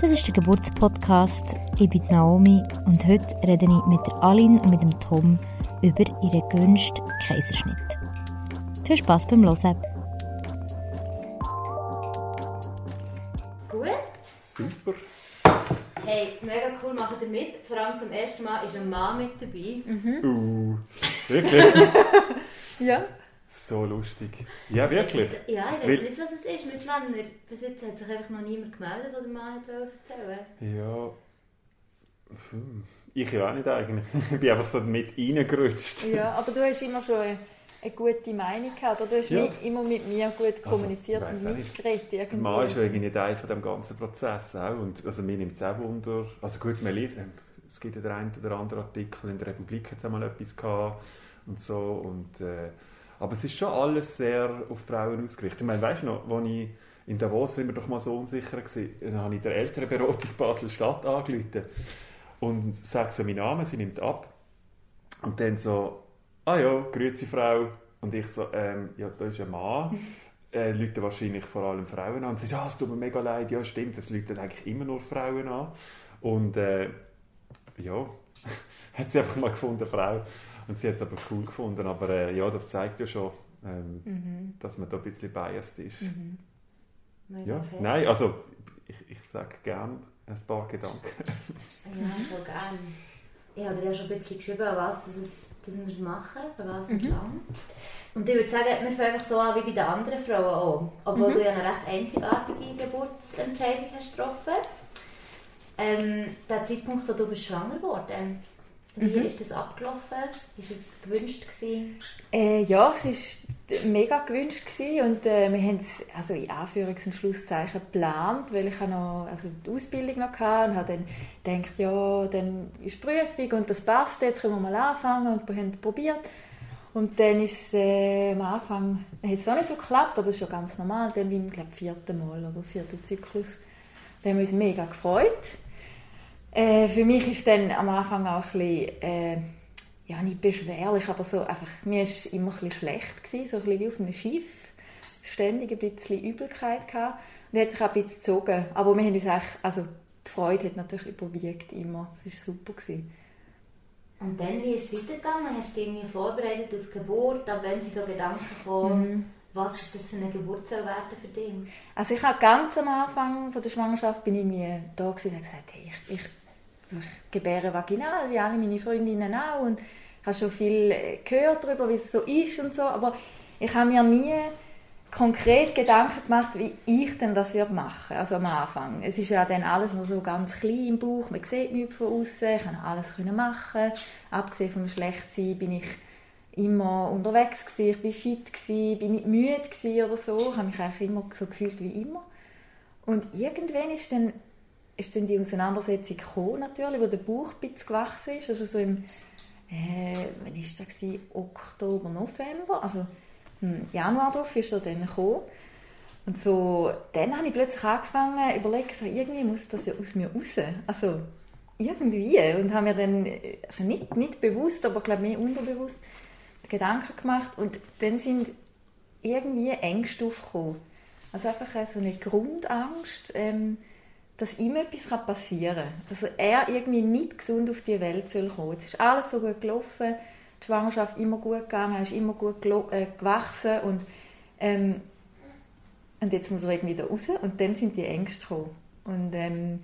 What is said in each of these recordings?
Das ist der Geburtspodcast. Ich bin Naomi und heute rede ich mit der Aline und mit dem Tom über ihren gewünschten Kaiserschnitt. Viel Spaß beim Hören. Gut. Super. Hey, mega cool, macht ihr mit. Vor allem zum ersten Mal ist ein Mann mit dabei. Uh, wirklich? Ja. So lustig. Ja, wirklich. Ja, ich weiß nicht, was es ist mit Männern. Bis jetzt hat sich einfach noch niemand gemeldet, der hat erzählen Ja. Hm. Ich ja auch nicht eigentlich. Ich bin einfach so mit reingerutscht. ja, aber du hast immer schon eine, eine gute Meinung gehabt. Oder du hast Ja. mit, immer mit mir gut kommuniziert weiss und mitgeredet. Der irgendwo. Mann ist ja irgendwie Teil von dem ganzen Prozess auch. Und, also mir nimmt es auch Wunder. Also gut, man liest, es gibt ja den einen oder anderen Artikel, in der Republik hat es auch mal etwas gehabt und so. Und, äh, aber es ist schon alles sehr auf Frauen ausgerichtet. Ich meine, weißt du noch, als ich in Davos sind wir doch mal so unsicher gewesen, dann habe ich der Elternberatung Basel-Stadt angerufen und sage so meinen Namen, sie nimmt ab. Und dann so, ah ja, grüezi Frau. Und ich so, ähm, ja, da ist ein Mann. Äh, Leute wahrscheinlich vor allem Frauen an. Und sie sagt, ja, es tut mir mega leid. Ja, stimmt, es läuten eigentlich immer nur Frauen an. Und äh, ja, hat sie einfach mal gefunden, Frau. Und sie hat es aber cool gefunden. Aber äh, ja, das zeigt ja schon, ähm, Mhm. dass man da ein bisschen biased ist. Mega Ja, fest. nein, also ich, ich sage gerne ein paar Gedanken. Ja, voll gerne. Ich habe dir ja schon ein bisschen geschrieben, an was dass es, dass wir es machen, an was entlang. Und ich würde sagen, wir fangen einfach so an wie bei den anderen Frauen auch. Obwohl du ja eine recht einzigartige Geburtsentscheidung hast getroffen. Ähm, der Zeitpunkt, wo du bist schwanger geworden wie ist das abgelaufen? Ist es gewünscht gewesen? Äh, ja, es war mega gewünscht gewesen und äh, wir haben es also in Anführungs- und Schlusszeichen geplant, weil ich noch also die Ausbildung noch hatte und habe dann gedacht, ja, dann ist die Prüfung und das passt, jetzt können wir mal anfangen und wir haben es probiert. Und dann ist es äh, am Anfang, hat es auch nicht so geklappt, aber es ist ja ganz normal, dann beim glaub, vierten Mal oder vierten Zyklus. Dann haben wir uns mega gefreut. Äh, für mich ist es dann am Anfang auch ein bisschen, äh, ja nicht beschwerlich, aber so einfach, mir war es immer ein bisschen schlecht, gewesen, so ein bisschen wie auf einem Schiff, ständig ein bisschen Übelkeit gehabt und hat sich auch ein bisschen gezogen, aber wir haben uns eigentlich, also die Freude hat natürlich überwiegt immer, es war super. Gewesen. Und dann, wie ist es weitergegangen? Hast du dich irgendwie vorbereitet auf die Geburt? Ab wenn sie so Gedanken kommen, was ist das für eine Geburt soll werden für dich? Also ich habe ganz am Anfang von der Schwangerschaft bin ich mir da gewesen und gesagt, hey, ich, ich, ich gebäre vaginal, wie alle meine Freundinnen auch und habe schon viel äh, gehört darüber, wie es so ist und so, aber ich habe mir nie konkret Gedanken gemacht, wie ich denn das würde machen, also am Anfang. Es ist ja dann alles noch so ganz klein im Bauch, man sieht nichts von außen, ich konnte alles machen, abgesehen vom Schlechtsein bin ich immer unterwegs gewesen, ich bin fit gewesen, bin nicht müde gewesen oder so, ich habe mich eigentlich immer so gefühlt wie immer. Und irgendwann ist dann, ist dann die Auseinandersetzung gekommen, natürlich, wo der Bauch ein bisschen gewachsen ist, also so im, äh, wann ist das? Oktober, November, also im Januar drauf ist er dann gekommen. Und so, dann habe ich plötzlich angefangen zu überlegen, so, irgendwie muss das ja aus mir raus. Also irgendwie. Und habe mir dann, also nicht, nicht bewusst, aber glaube mehr unterbewusst, Gedanken gemacht. Und dann sind irgendwie Ängste aufgekommen. Also einfach so eine Grundangst, ähm, dass ihm etwas passieren kann. Dass er irgendwie nicht gesund auf die Welt soll kommen Es ist alles so gut gelaufen, die Schwangerschaft immer gut gegangen, er ist immer gut äh, gewachsen und, ähm, und jetzt muss er irgendwie da raus und dann sind die Ängste gekommen. Und ähm,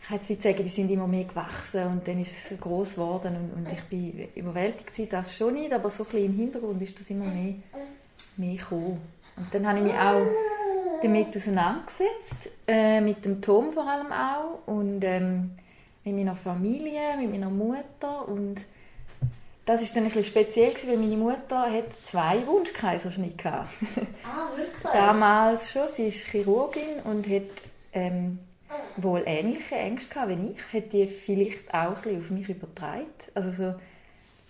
ich kann jetzt nicht sagen, die sind immer mehr gewachsen und dann ist es groß geworden und, und ich bin überwältigt das schon nicht, aber so ein bisschen im Hintergrund ist das immer mehr, mehr gekommen. Und dann habe ich mich auch damit auseinandergesetzt, äh, mit dem Tom vor allem auch und ähm, mit meiner Familie, mit meiner Mutter und das ist dann ein bisschen speziell, gewesen, weil meine Mutter hat zwei Wunschkaiserschnitte hatte. Ah, wirklich? Damals schon, sie ist Chirurgin und hat ähm, wohl ähnliche Ängste gehabt wie ich, hat die vielleicht auch ein bisschen auf mich übertragen. Also so,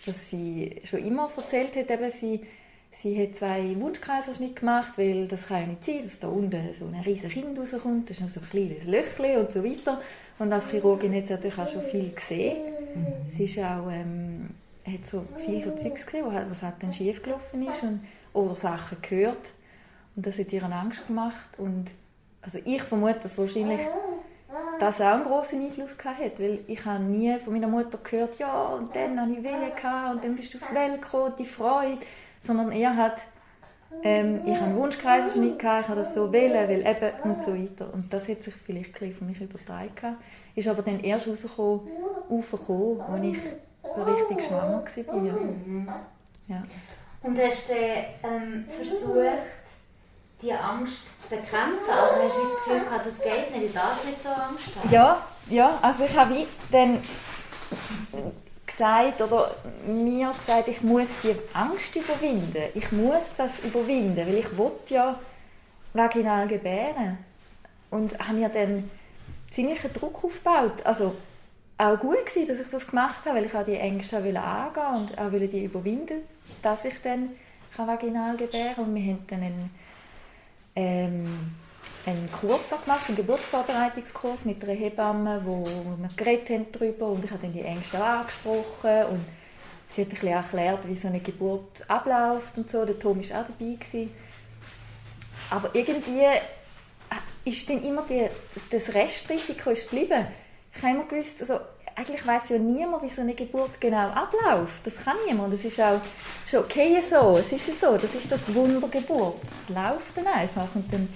dass sie schon immer erzählt hat, eben, sie, sie hat zwei Wunschkaiserschnitte gemacht, weil das kann ja nicht sein, dass da unten so ein riesiges Kind rauskommt, das ist noch so ein kleines Löchchen und so weiter. Und als Chirurgin hat sie natürlich auch schon viel gesehen. Sie ist auch, ähm, hat so viel so Zeugs gesehen, was, was halt dann schief gelaufen ist und, oder Sachen gehört. Und das hat ihr Angst gemacht. Und also ich vermute, dass wahrscheinlich das auch einen grossen Einfluss hatte, weil ich habe nie von meiner Mutter gehört, ja, und dann habe ich Wehen gehabt, und dann bist du auf die Welt gekommen, die Freude, sondern er hat, ähm, ich habe einen Wunschkreiserschnitt gehabt, ich habe das so wählen, weil eben und so weiter. Und das hat sich vielleicht ein von mich übertragen Ist aber dann erst rausgekommen, als ich so richtig schwanger war. Mhm. Ja. Und hast du ähm, versucht, die Angst zu bekämpfen? Also hast du das Gefühl gehabt, das geht nicht, du darfst nicht so Angst haben? Ja, ja also ich habe dann gesagt oder mir gesagt, ich muss die Angst überwinden. Ich muss das überwinden, weil ich wollte ja vaginal gebären. Und habe mir dann ziemlichen Druck aufgebaut. Also auch gut gewesen, dass ich das gemacht habe, weil ich auch die Ängste angehen und auch die überwinden, dass ich dann vaginal gebären kann. Und wir haben dann einen ähm, einen Kurs gemacht, einen Geburtsvorbereitungskurs mit einer Hebamme, wo wir geredet haben darüber und ich habe dann die Ängste auch angesprochen und sie hat ein bisschen erklärt, wie so eine Geburt abläuft und so. Der Tom war auch dabei. Gewesen. Aber irgendwie ist dann immer die, das Restrisiko ist geblieben. Ich habe immer gewusst, also, eigentlich weiß ja niemand, wie so eine Geburt genau abläuft. Das kann niemand. Das ist auch ist okay so. Es ist so. Das ist das Wundergeburt. Es läuft dann einfach. Und dann,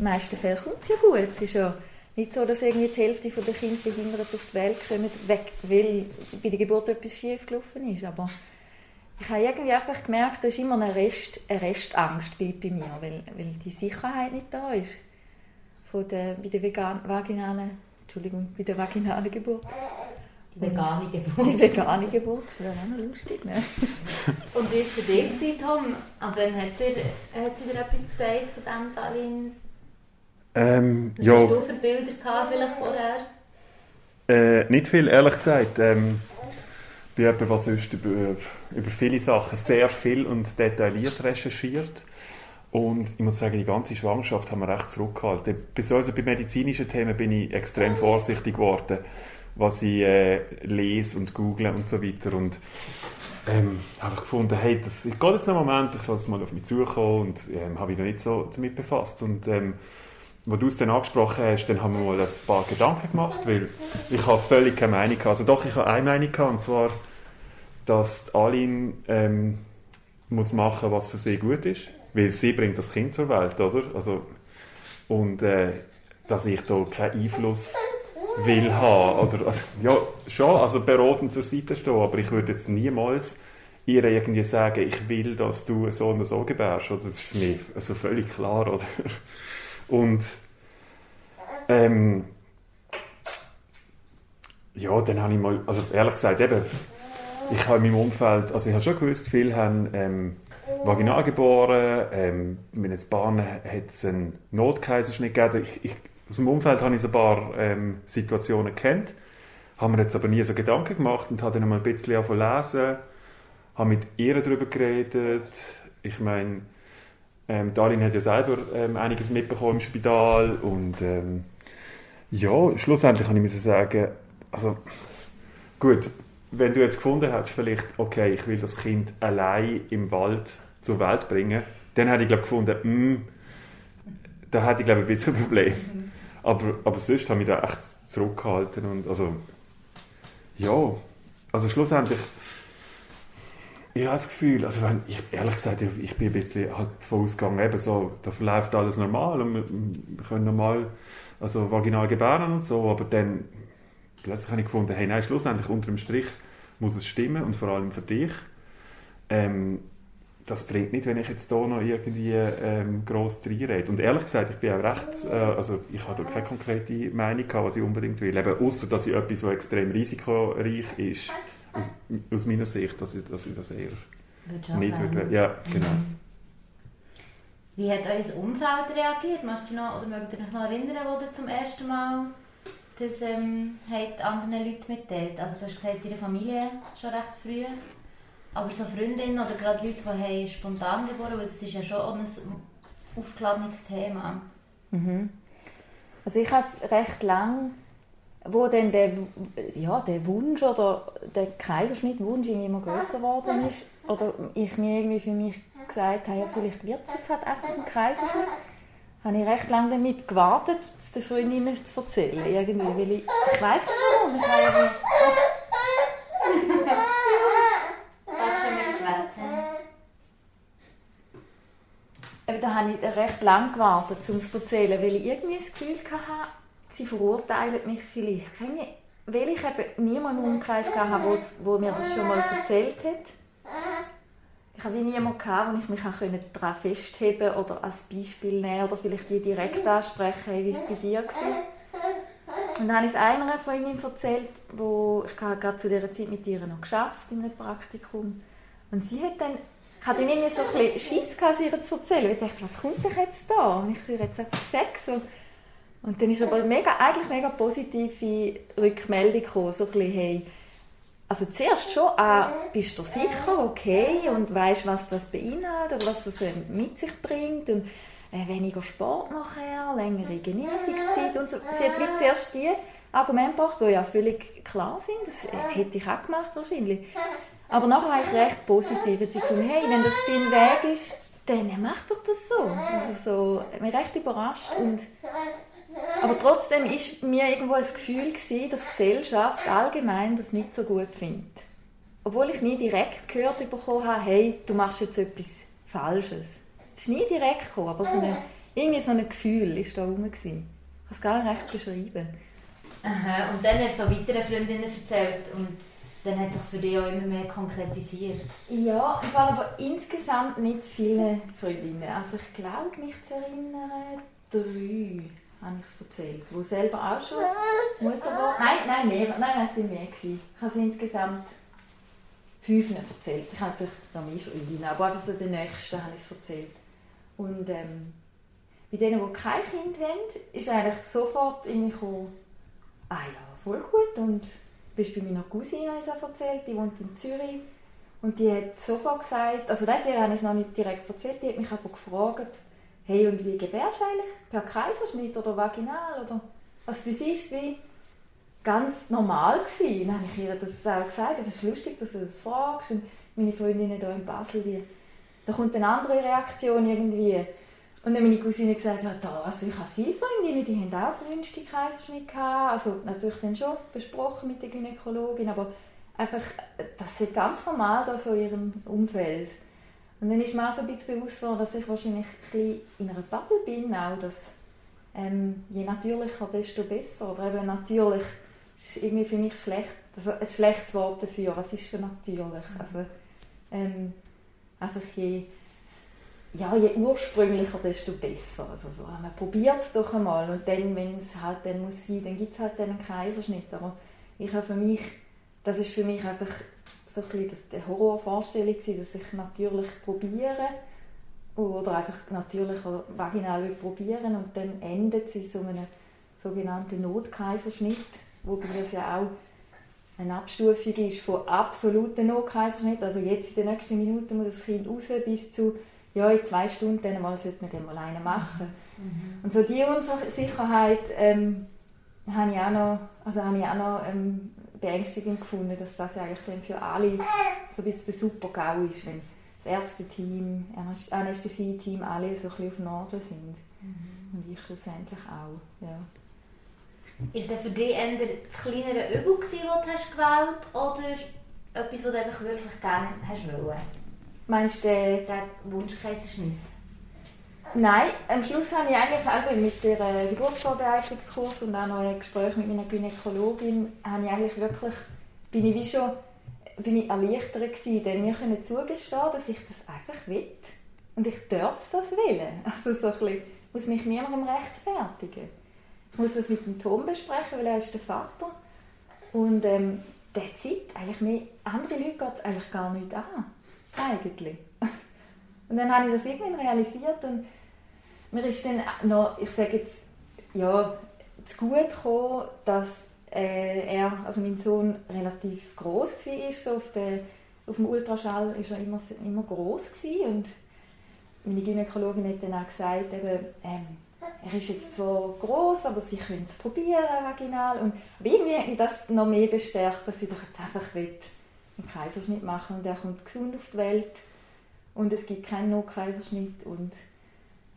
den meisten Fällen kommt es ja gut. Es ist ja nicht so, dass irgendwie die Hälfte der Kinder behindert auf die Welt kommen, weil bei der Geburt etwas schief gelaufen ist. Aber ich habe irgendwie einfach gemerkt, da ist immer eine, Rest, eine Restangst bei, bei mir, weil, weil die Sicherheit nicht da ist. Von der, bei der vegan, vaginalen, Entschuldigung, bei der vaginalen Geburt. Die vegane Geburt. Die vegane Geburt, das wäre auch noch lustig. Ne? Und wie war es für dich, Tom? Und wann hat, er, hat sie dir etwas gesagt von dem, Dalin? Ähm, Was ja. hast du für Bilder gehabt, vielleicht vorher? Äh, nicht viel, ehrlich gesagt. Ähm, ich habe was sonst über, über viele Sachen sehr viel und detailliert recherchiert. Und ich muss sagen, die ganze Schwangerschaft haben wir recht zurückgehalten. Besonders bei medizinischen Themen bin ich extrem vorsichtig geworden was ich äh, lese und google und so weiter. Und ähm, habe ich gefunden, hey, das geht jetzt einen Moment, ich lasse es mal auf mich zukommen und ähm, habe mich noch nicht so damit befasst. Und ähm, wo du es dann angesprochen hast, dann haben wir mal ein paar Gedanken gemacht, weil ich habe völlig keine Meinung. Also doch, ich habe eine Meinung und zwar, dass Aline ähm, muss machen, was für sie gut ist, weil sie bringt das Kind zur Welt, oder? Also, und äh, dass ich da keinen Einfluss will haben. Oder, also, ja, schon, also beraten zur Seite stehen, aber ich würde jetzt niemals ihr irgendwie sagen, ich will, dass du so und so gebärst. Oder? Das ist für mich also völlig klar. Oder? Und ähm, ja, dann habe ich mal, also ehrlich gesagt, eben, ich habe in meinem Umfeld, also ich habe schon gewusst, viele haben ähm, vaginal geboren, ähm, in ein paar hat es einen Notkaiserschnitt gegeben. Ich, ich aus dem Umfeld habe ich so ein paar ähm, Situationen kennt, habe mir jetzt aber nie so Gedanken gemacht und habe dann mal ein bisschen lesen, habe mit ihr darüber geredet. Ich meine, ähm, Darin hat ja selber ähm, einiges mitbekommen im Spital und ähm, ja, schlussendlich kann ich mir sagen, also gut, wenn du jetzt gefunden hast, vielleicht, okay, ich will das Kind allein im Wald zur Welt bringen, dann hätte ich glaube gefunden, mh, hm, da hätte ich glaube ein bisschen ein Problem. Aber, aber sonst habe ich da echt zurückgehalten und also ja, also schlussendlich ich habe das Gefühl, also wenn, ich, ehrlich gesagt, ich, ich bin ein bisschen halt davon ausgegangen, eben so, da verläuft alles normal und wir, wir können normal also vaginal gebären und so, aber dann plötzlich habe ich gefunden, hey, nein, schlussendlich unter dem Strich muss es stimmen und vor allem für dich. Ähm, das bringt nicht, wenn ich jetzt hier noch irgendwie ähm, gross reinrede. Und ehrlich gesagt, ich bin auch recht, äh, also ich habe da keine konkrete Meinung gehabt, was ich unbedingt will. Eben, außer dass ich etwas, was extrem risikoreich ist, aus, aus meiner Sicht, dass ich, dass ich das eher nicht würde. Ja, genau. Mhm. Wie hat euer Umfeld reagiert? Möchtest du noch, oder mögt ihr euch noch erinnern, wo ihr zum ersten Mal das ähm, hat anderen Leuten mitteilt? Also du hast gesagt, ihre Familie schon recht früh. Aber so Freundinnen oder gerade Leute, die haben spontan geboren haben, das ist ja schon ein aufgeladenes Thema. Mhm. Also ich habe recht lang, wo dann der, ja, der Wunsch oder der Kaiserschnittwunsch immer größer geworden ist, oder ich mir irgendwie für mich gesagt habe, ja, vielleicht wird es jetzt halt einfach ein Kaiserschnitt, habe ich recht lange damit gewartet, den Freundinnen zu erzählen. Irgendwie, weil ich, ich weiss nicht. Ich habe schwätzen? Eben, da habe ich recht lange gewartet, um es zu erzählen, weil ich irgendwie das Gefühl hatte, sie verurteilen mich vielleicht. Weil ich eben niemanden im Umkreis hatte, wo mir das schon mal erzählt hat. Ich habe niemanden, gehabt, wo ich mich daran festheben konnte oder als Beispiel nehmen oder vielleicht die direkt ansprechen, hey, wie war es bei dir? Gewesen? Und dann habe ich es einer Freundin erzählt, wo ich gerade zu dieser Zeit mit ihr noch geschafft in einem Praktikum. Und sie hat dann, ich hatte irgendwie so ein bisschen Schiss es ihr zu erzählen. Ich dachte, was kommt denn jetzt da? Und ich soll jetzt einfach sagen. So. Und dann ist aber mega, eigentlich mega positive Rückmeldung gekommen, so ein bisschen, hey, also zuerst schon, ah, bist du sicher, okay, und weißt, was das beinhaltet, oder was das äh, mit sich bringt, und äh, weniger Sport nachher, längere Genesungszeit und so. Sie hat wie zuerst die Argumente gebracht, die ja völlig klar sind, das äh, hätte ich auch gemacht wahrscheinlich. Aber nachher habe ich recht positiv jetzt gefunden, hey, wenn das dein Weg ist, dann mach doch das so. Also so, hat mich recht überrascht und aber trotzdem ist mir irgendwo ein Gefühl gewesen, dass die Gesellschaft allgemein das nicht so gut findet. Obwohl ich nie direkt gehört bekommen habe, hey, du machst jetzt etwas Falsches. Es ist nie direkt gekommen, aber so eine, irgendwie so ein Gefühl war da rum. gewesen. Ich kann es gar nicht recht beschreiben. Aha, und dann hast du so weiteren Freundinnen erzählt und dann hat sich für dich auch immer mehr konkretisiert. Ja, ich habe aber insgesamt nicht viele Freundinnen. Also ich glaube, mich zu erinnern, drei habe ich es erzählt, die selber auch schon Mutter war. Nein, nein, mehr. Nein, es sind mehr. Gewesen. Ich habe es insgesamt fünf erzählt. Ich habe natürlich noch mehr Freundinnen, aber einfach so den nächsten habe ich es erzählt. Und ähm, bei denen, die kein Kind haben, ist eigentlich sofort irgendwie gekommen, ah ja, voll gut. Und bist bei meiner Cousine, ich erzählt, die wohnt in Zürich. Und die hat sofort gesagt, also nein, der habe ich es noch nicht direkt erzählt, die hat mich aber gefragt, hey, und wie gebärst du eigentlich? Per Kaiserschnitt oder vaginal? Oder? Also für sie war es wie ganz normal. Gewesen. Dann habe ich ihr das auch gesagt, aber es ist lustig, dass du das fragst. Und meine Freundinnen hier in Basel, die, da kommt eine andere Reaktion irgendwie. Und dann meine Cousine gesagt, ja, da, also ich habe viele Freundinnen, die haben auch gewünschte Kaiserschnitt gehabt. Also natürlich dann schon besprochen mit der Gynäkologin, aber einfach, das ist ganz normal da so in ihrem Umfeld. Und dann ist mir auch so ein bisschen bewusst worden, dass ich wahrscheinlich ein bisschen in einer Bubble bin, auch, dass ähm, je natürlicher, desto besser. Oder eben natürlich ist irgendwie für mich schlecht, also ein schlechtes Wort dafür. Was ist schon natürlich? Also, ähm, einfach je, ja, je ursprünglicher, desto besser. Also so, man probiert es doch einmal und dann, wenn es halt dann muss sein, dann gibt es halt dann einen Kaiserschnitt. Aber ich habe für mich, das ist für mich einfach so ein bisschen das- die Horrorvorstellung gewesen, dass ich natürlich probiere oder einfach natürlich oder vaginal probieren und dann endet es in so einem sogenannten Notkaiserschnitt, wobei das ja auch eine Abstufung ist von absoluten Notkaiserschnitt, also jetzt in den nächsten Minuten muss das Kind raus, bis zu ja, in zwei Stunden dann mal sollte man dann mal einen machen. Und so die Unsicherheit ähm, habe ich auch noch, also habe ich auch noch ähm, beängstigend gefunden, dass das ja eigentlich dann für alle so ein bisschen der Super-GAU ist, wenn das Ärzteteam, Anästhesie-Team alle so ein bisschen auf Norden sind. Und ich schlussendlich auch, ja. Ist das für dich eher das kleinere Übel, das du hast gewählt oder etwas, was du einfach wirklich gerne hast wollen? Meinst du, äh, Der Wunschkaiserschnitt? Nein, am Schluss habe ich eigentlich auch mit der Geburtsvorbereitungskurs und auch ein Gespräch mit meiner Gynäkologin, habe ich eigentlich wirklich, bin ich wie schon bin ich erleichtert gewesen, denn mir können zugestehen, dass ich das einfach will. Und ich darf das wählen. Also so ein bisschen, muss mich niemandem rechtfertigen. Ich muss das mit dem Tom besprechen, weil er ist der Vater. Und ähm, der Zeit, eigentlich mehr, andere Leute geht es eigentlich gar nicht an. Eigentlich. Und dann habe ich das irgendwann realisiert und mir ist dann noch, ich sage jetzt, ja, zu gut gekommen, dass äh, er, also mein Sohn, relativ groß war. So auf, der, auf dem Ultraschall war er immer, immer groß und meine Gynäkologin hat dann auch gesagt, eben, ähm, er ist jetzt zwar groß, aber sie können es probieren, vaginal. Und aber irgendwie hat mich das noch mehr bestärkt, dass ich doch jetzt einfach will, einen Kaiserschnitt machen und er kommt gesund auf die Welt und es gibt keinen No-Kaiserschnitt und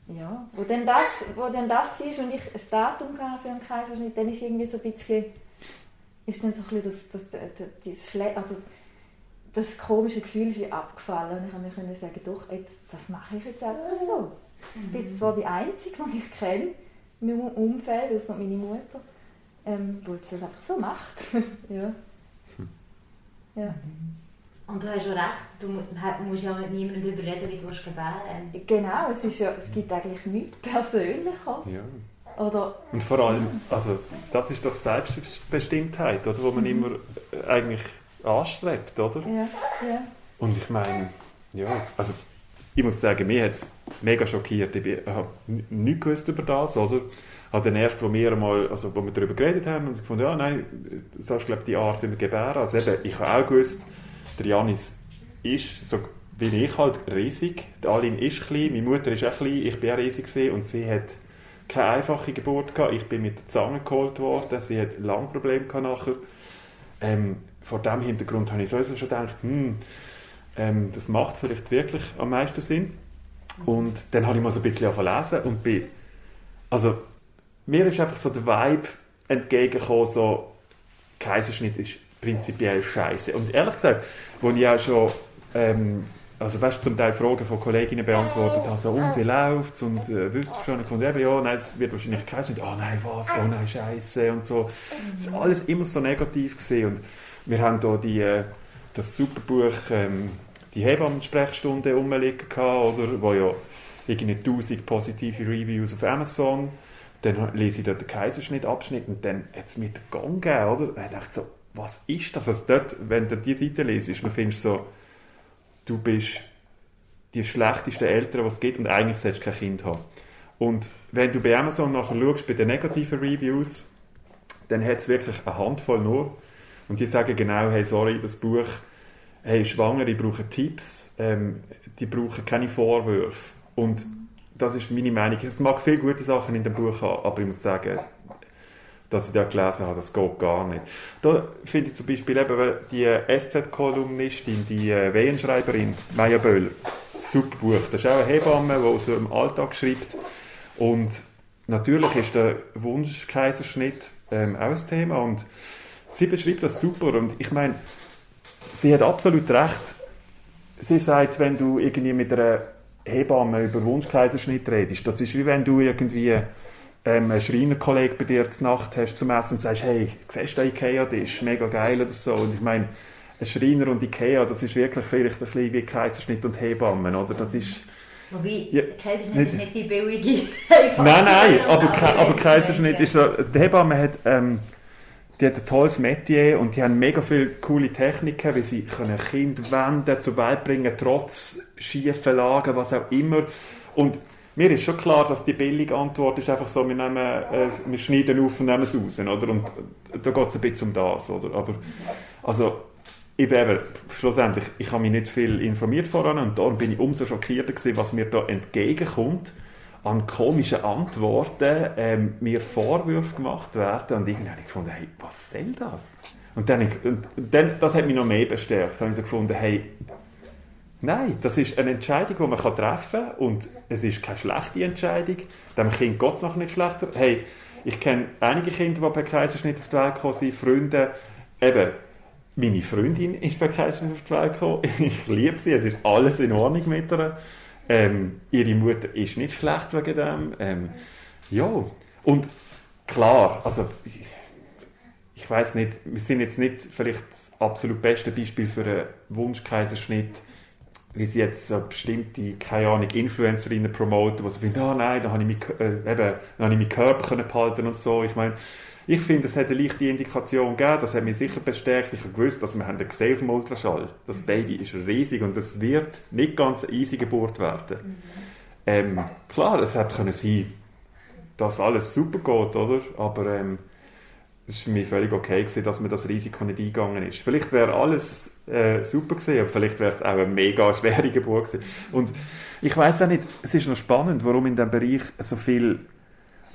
ja, wo dann das, wo dann das war und ich ein Datum hatte für einen Kaiserschnitt, dann ist irgendwie so ein bisschen, ist dann so ein bisschen das, das, das, das, also das komische Gefühl ist wie abgefallen und ich habe mir können sagen, doch, jetzt, das mache ich jetzt einfach so. Ich bin jetzt zwar die Einzige, die ich kenne in meinem Umfeld, außer meine Mutter, ähm, die das einfach so macht. ja. ja. Und du hast schon recht, du musst ja mit niemandem darüber reden, wie du gebären Genau, es, ist ja, es gibt eigentlich nichts Persönlicher. Ja. Oder und vor allem, also das ist doch Selbstbestimmtheit, oder, wo man mhm. immer äh, eigentlich anstrebt, oder? Ja, ja. Und ich meine, ja, also ich muss sagen, mich hat es mega schockiert. Ich habe nichts gewusst über das, oder? Habe dann erst, wo wir, mal, also, wo wir darüber geredet haben, und ich fand, ja, nein, das ist, glaube ich, die Art, wie wir gebären. Also eben, ich habe auch gewusst, der Janis ist, so wie ich halt, riesig. Die Aline ist klein, meine Mutter ist auch klein, ich bin auch riesig gewesen, und sie hat keine einfache Geburt gehabt. Ich bin mit der Zange geholt worden, sie hat lange Probleme gehabt nachher. Ähm, vor diesem Hintergrund habe ich sowieso schon gedacht, hm, ähm, das macht vielleicht wirklich am meisten Sinn. Und dann habe ich mal so ein bisschen verlesen und bin, also mir ist einfach so der Vibe entgegengekommen, so Kaiserschnitt ist prinzipiell scheiße. Und ehrlich gesagt, wo ich auch schon, ähm, also weißt, zum Teil Fragen von Kolleginnen beantwortet habe, so, und wie läuft es und äh, wüsstest du schon, und eben, ja, nein, es wird wahrscheinlich Kaiserschnitt, oh nein, was, oh nein, scheiße und so. Es war alles immer so negativ gesehen und wir haben hier die, äh, das super Buch ähm, die Hebammen-Sprechstunde rumliegen oder, wo ja irgendwie 1000 positive Reviews auf Amazon. Dann lese ich dort den Kaiserschnitt-Abschnitt und dann hat es den Gang oder? Und ich dachte so, was ist das? Also dort, wenn du diese Seite lesest, dann findest du so, du bist die schlechtesten Eltern, die es gibt und eigentlich solltest du kein Kind haben. Und wenn du bei Amazon nachher schaust, bei den negativen Reviews, dann hat es wirklich eine Handvoll nur. Und die sagen genau, hey, sorry, das Buch hey, Schwangere brauchen Tipps, ähm, die brauchen keine Vorwürfe. Und das ist meine Meinung. Es mag viele gute Sachen in dem Buch haben, aber ich muss sagen, dass ich da gelesen habe, das geht gar nicht. Da finde ich zum Beispiel eben die SZ-Kolumnistin, die äh, Wehenschreiberin Maya Böll, super Buch. Das ist auch eine Hebamme, die aus ihrem Alltag schreibt. Und natürlich ist der Wunschkaiserschnitt ähm, auch ein Thema und sie beschreibt das super. Und ich meine, sie hat absolut recht. Sie sagt, wenn du irgendwie mit einer Hebamme über Wunschkaiserschnitt redest, das ist wie wenn du irgendwie ähm, einen Schreinerkollegen bei dir zur Nacht hast zum Essen und sagst, hey, siehst du den Ikea-Tisch, mega geil oder so. Und ich meine, ein Schreiner und Ikea, das ist wirklich vielleicht ein bisschen wie Kaiserschnitt und Hebammen, oder? Das ist... Wobei, ja, Kaiserschnitt ist nicht die billige Nein, nein, aber, aber Kaiserschnitt ist so, die Hebamme hat... Ähm, die hat ein tolles Metier und die haben mega viele coole Techniken, wie sie können Kind wenden, zur Welt bringen, trotz schiefen Lagen, was auch immer. Und mir ist schon klar, dass die billige Antwort ist einfach so, wir, nehmen, äh, wir schneiden auf und nehmen es raus, oder? Und da geht es ein bisschen um das, oder? Aber, also, ich eben, schlussendlich, ich habe mich nicht viel informiert voran und darum bin ich umso schockierter gewesen, was mir da entgegenkommt an komischen Antworten ähm, mir Vorwürfe gemacht werden und irgendwie habe ich gefunden, hey, was soll das? Und dann, und dann das hat mich noch mehr bestärkt. Dann habe ich so gefunden, hey, nein, das ist eine Entscheidung, die man treffen kann und es ist keine schlechte Entscheidung. Dem Kind geht es noch nicht schlechter. Hey, ich kenne einige Kinder, die per Kaiserschnitt auf die Welt gekommen sind, Freunde, eben, meine Freundin ist per Kaiserschnitt auf die Welt gekommen. Ich liebe sie, es ist alles in Ordnung mit ihr. Ähm, ihre Mutter ist nicht schlecht wegen dem. Ähm, ja, und klar, also ich, ich weiß nicht, wir sind jetzt nicht vielleicht das absolut beste Beispiel für einen Wunschkaiserschnitt, wie sie jetzt so bestimmte, keine Ahnung, Influencerinnen promoten, die so finden, ah oh nein, da habe ich, mich, äh, eben, da habe ich meinen Körper können behalten und so. Ich meine, ich finde, es hat eine leichte Indikation gegeben, das hat mich sicher bestärkt. Ich habe gewusst, dass wir haben gesehen auf dem Ultraschall. Das mhm. Baby ist riesig und es wird nicht ganz eine easy Geburt werden. Mhm. Ähm, klar, es hätte können sein, dass alles super geht, oder? Aber ähm, es ist für mich völlig okay gewesen, dass mir das Risiko nicht eingegangen ist. Vielleicht wäre alles äh, super gewesen, aber vielleicht wäre es auch eine mega schwere Geburt gewesen. Und ich weiß auch nicht, es ist noch spannend, warum in diesem Bereich so viel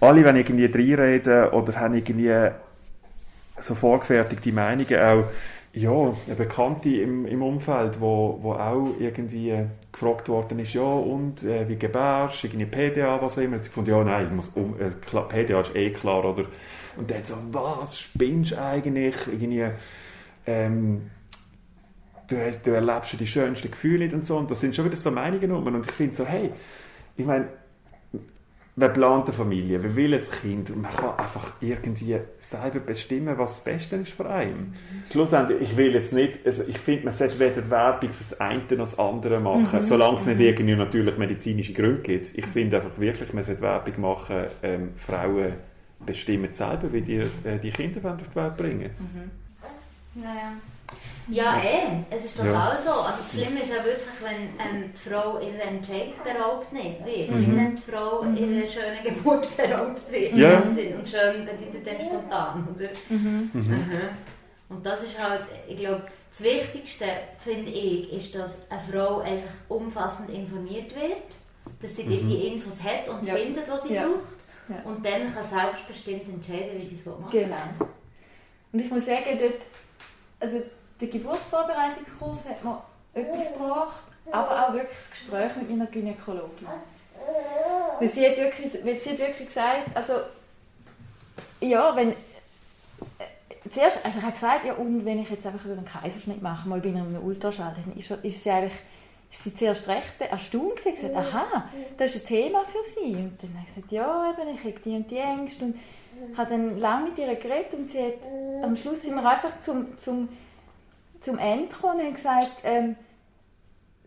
alle wenn irgendwie reinreden oder haben irgendwie so vorgefertigte Meinungen auch ja, eine Bekannte im, im Umfeld, wo, wo auch irgendwie gefragt worden ist, ja, und äh, wie gebärst irgendwie PDA, was auch immer. Sie gefunden, ja, nein, ich muss um, äh, klar, PDA ist eh klar, oder? Und dann so, was, spinnst du eigentlich? Irgendwie, ähm, du, du erlebst die schönsten Gefühle nicht und so. Und das sind schon wieder so Meinungen um. Und ich finde so, hey, ich meine, man plant eine Familie, man will ein Kind und man kann einfach irgendwie selber bestimmen, was das Beste ist für einen. Mhm. Schlussendlich, ich will jetzt nicht, also ich finde, man sollte weder Werbung für das eine noch das andere machen, mhm. solange es nicht irgendwie natürlich medizinische Gründe gibt. Ich finde einfach wirklich, man sollte Werbung machen, ähm, Frauen bestimmen selber, wie die äh, die Kinder auf die Welt bringen. Mhm. Naja. Ja, eh. Es ist total ja. so. Also das Schlimme ist ja wirklich, wenn ähm, die Frau ihrer Entscheidung beraubt nicht wird. Mhm. Wenn die Frau mhm. ihrer schönen Geburt beraubt wird. Ja. Und schön bedeutet dann spontan, oder? Mhm. Mhm. mhm. Und das ist halt, ich glaube, das Wichtigste, finde ich, ist, dass eine Frau einfach umfassend informiert wird, dass sie mhm. die Infos hat und ja. findet, was sie ja. braucht. Ja. Und dann kann selbstbestimmt entscheiden, wie sie es machen Genau. Und ich muss sagen, dort, also der Geburtsvorbereitungskurs hat mir etwas gebracht, aber auch wirklich das Gespräch mit meiner Gynäkologin. Weil sie hat wirklich, weil sie hat wirklich gesagt, also ja, wenn äh, zuerst, also ich habe gesagt, ja und wenn ich jetzt einfach einen Kaiserschnitt mache, mal bei einem Ultraschall, dann ist, ist sie eigentlich ist sie zuerst recht erstaunt und gesagt, aha, das ist ein Thema für sie. Und dann habe ich gesagt, ja, eben, ich habe die und die Ängste und habe dann lange mit ihr geredet und sie hat, am Schluss sind wir einfach zum, zum zum Ende gekommen und gesagt, ähm,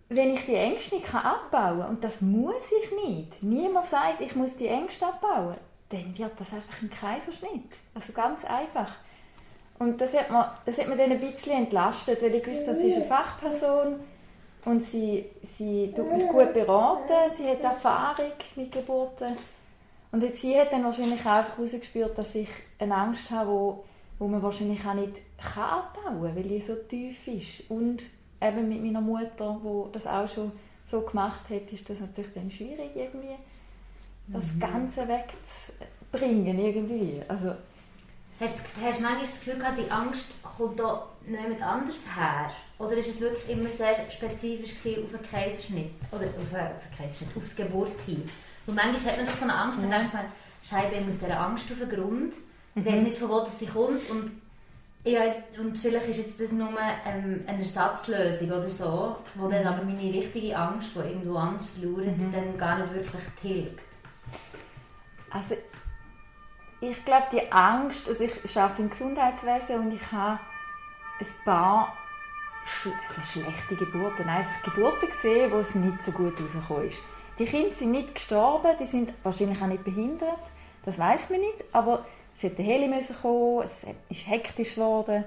wenn ich die Ängste nicht abbauen kann, und das muss ich nicht, niemand sagt, ich muss die Ängste abbauen, dann wird das einfach ein Kaiserschnitt. Also ganz einfach. Und das hat mir, das hat mir dann ein bisschen entlastet, weil ich wusste, das ist eine Fachperson und sie, sie tut mich gut beraten, sie hat Erfahrung mit Geburten. Und jetzt sie hat dann wahrscheinlich auch einfach herausgespürt, dass ich eine Angst habe, wo man wahrscheinlich auch nicht kann abbauen kann, weil die so tief ist. Und eben mit meiner Mutter, die das auch schon so gemacht hat, ist das natürlich dann schwierig, irgendwie das mhm. Ganze wegzubringen. Irgendwie. Also, hast, du, hast du manchmal das Gefühl gehabt, die Angst kommt da niemand anders her? Oder ist es wirklich immer sehr spezifisch auf einen Kaiserschnitt? Oder auf einen, auf einen Kaiserschnitt, auf die Geburt hin? Und manchmal hat man doch so eine Angst, ja. dann denkt man, Scheibe, ich muss dieser Angst auf den Grund ich weiß nicht, von wo das sie kommt und, ich weiss, und vielleicht ist jetzt das nur ähm, eine Ersatzlösung oder so, wo dann aber meine richtige Angst, die irgendwo anders lauert, mhm. dann gar nicht wirklich tilgt. Also ich glaube, die Angst, also ich arbeite im Gesundheitswesen und ich habe ein paar also schlechte Geburten, einfach Geburten gesehen, wo es nicht so gut rausgekommen ist. Die Kinder sind nicht gestorben, die sind wahrscheinlich auch nicht behindert, das weiß man nicht, aber es hätte Heli müssen kommen, es ist hektisch geworden.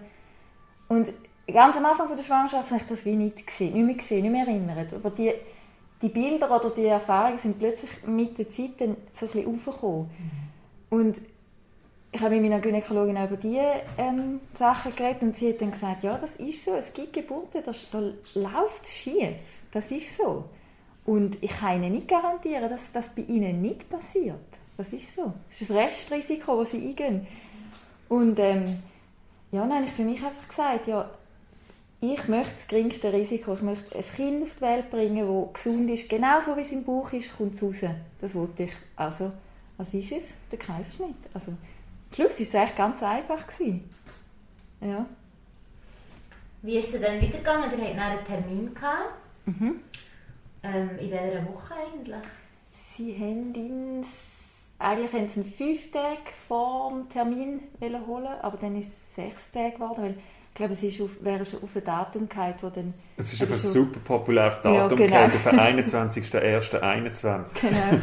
Und ganz am Anfang der Schwangerschaft habe ich das wie nicht gesehen, nicht mehr gesehen, nicht mehr erinnert. Aber die, die Bilder oder die Erfahrungen sind plötzlich mit der Zeit dann so ein bisschen aufgekommen. Mhm. Und ich habe mit meiner Gynäkologin über diese ähm, Sachen geredet und sie hat dann gesagt, ja, das ist so, es gibt Geburten, da, da läuft es schief, das ist so. Und ich kann Ihnen nicht garantieren, dass das bei Ihnen nicht passiert. Das ist so. Das ist das Restrisiko, das sie eingehen. Und ähm, ja, dann habe ich für mich einfach gesagt, ja, ich möchte das geringste Risiko. Ich möchte ein Kind auf die Welt bringen, das gesund ist. Genau so wie es im Bauch ist, kommt es raus. Das wollte ich. Also, was ist es? Der Kaiserschnitt. Also, am Schluss war es eigentlich ganz einfach. Gewesen. Ja. Wie ist es dann weitergegangen? Ihr hattet einen Termin. Gehabt. Mhm. Ähm, in welcher Woche eigentlich? Sie haben ins eigentlich wollten sie fünf Tage vor dem Termin holen, aber dann ist es sechs Tage geworden, weil ich glaube, es ist auf, wäre schon auf ein Datum gehalten, wo dann... Es ist auf ein super populäres Datum ja, genau. gehalten, auf den 21.01.21. Genau.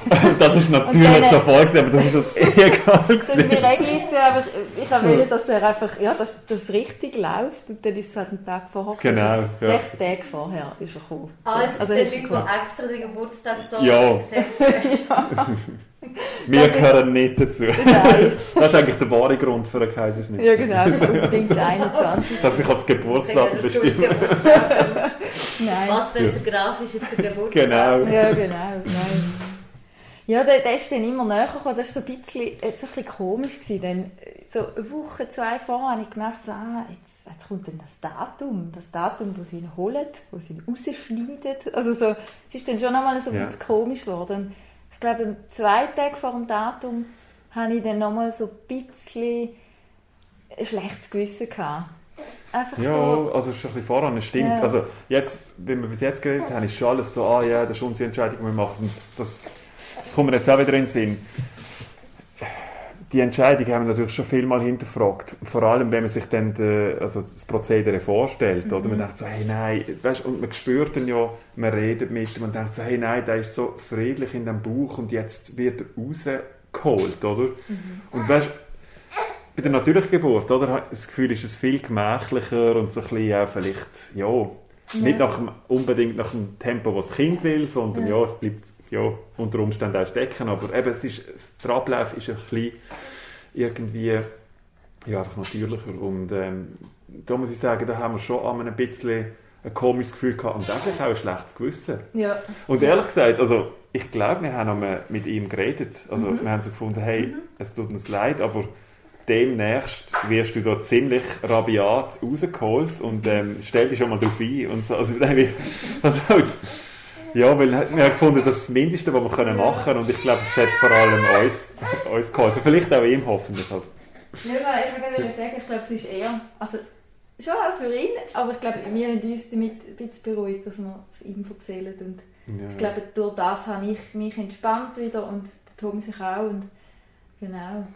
das ist natürlich dann, schon vorgesehen, aber das ist uns egal. Das ist mir eigentlich, aber ich wollte, dass er einfach, ja, dass das richtig läuft und dann ist es halt einen Tag vorher. Genau. Ja. Sechs Tage vorher ist er gekommen. Also, also der Leute, die extra den Geburtstag so ja. ja. Wir gehören nicht dazu. Nein. Das ist eigentlich der wahre Grund für einen Kaiserschnitt. Ja, genau, das ist unbedingt 21. Dass ich als Geburtsdatum bestimme. Nein. Was besser grafisch ist der Geburtstag. Genau. Ja, genau. Nein. Ja, der, der ist dann immer näher gekommen. Das war so ein bisschen, so ein bisschen komisch. Gewesen. Dann, so eine Woche, zwei vorher habe ich gemerkt, so, ah, jetzt jetzt kommt dann das Datum, das Datum, wo sie ihn holen, wo sie ihn rausschneiden. Also so, es ist dann schon einmal so ein Ja. bisschen komisch geworden. Ich glaube, zwei Tage vor dem Datum habe ich dann nochmal so ein bisschen ein schlechtes Gewissen gehabt. Einfach Ja, so, also schon ein bisschen voran, es stimmt. Ja. Also jetzt, wenn wir bis jetzt geredet haben, ist schon alles so, ah ja, das ist unsere Entscheidung, wir machen es. Das, das kommt mir jetzt auch wieder in den Sinn. Die Entscheidung haben wir natürlich schon viel mal hinterfragt. Vor allem, wenn man sich dann de, also das Prozedere vorstellt. Oder man denkt so, hey nein, weißt, und man spürt dann ja, man redet mit ihm und denkt so, hey nein, der ist so friedlich in dem Buch und jetzt wird er rausgeholt, oder? Und weißt, bei der natürlichen Geburt, oder? Das Gefühl ist es viel gemächlicher und so ein bisschen auch vielleicht, ja, nicht nach dem, unbedingt nach dem Tempo, was das Kind will, sondern ja, es bleibt ja, unter Umständen auch stecken, aber eben, es ist, der Ablauf ist ein bisschen irgendwie, ja, einfach natürlicher und ähm, da muss ich sagen, da haben wir schon einmal ein bisschen ein komisches Gefühl gehabt und eigentlich auch ein schlechtes Gewissen. ja, Und ehrlich gesagt, also ich glaube, wir haben einmal mit ihm geredet. Also wir haben so gefunden, hey, es tut uns leid, aber demnächst wirst du da ziemlich rabiat rausgeholt und ähm, stell dich schon mal drauf ein. Und so. also, also, ja, weil wir haben gefunden, das ist das Mindeste, was wir können machen können und ich glaube, es hat vor allem uns, uns geholfen. Vielleicht auch ihm hoffentlich. Also, Ja, aber ich wollte sagen, ich glaube, es ist eher, also schon auch für ihn, aber ich glaube, wir haben uns damit ein bisschen beruhigt, dass wir es ihm erzählen. Und ja. ich glaube, durch das habe ich mich entspannt wieder und der Tom sich auch. Und genau.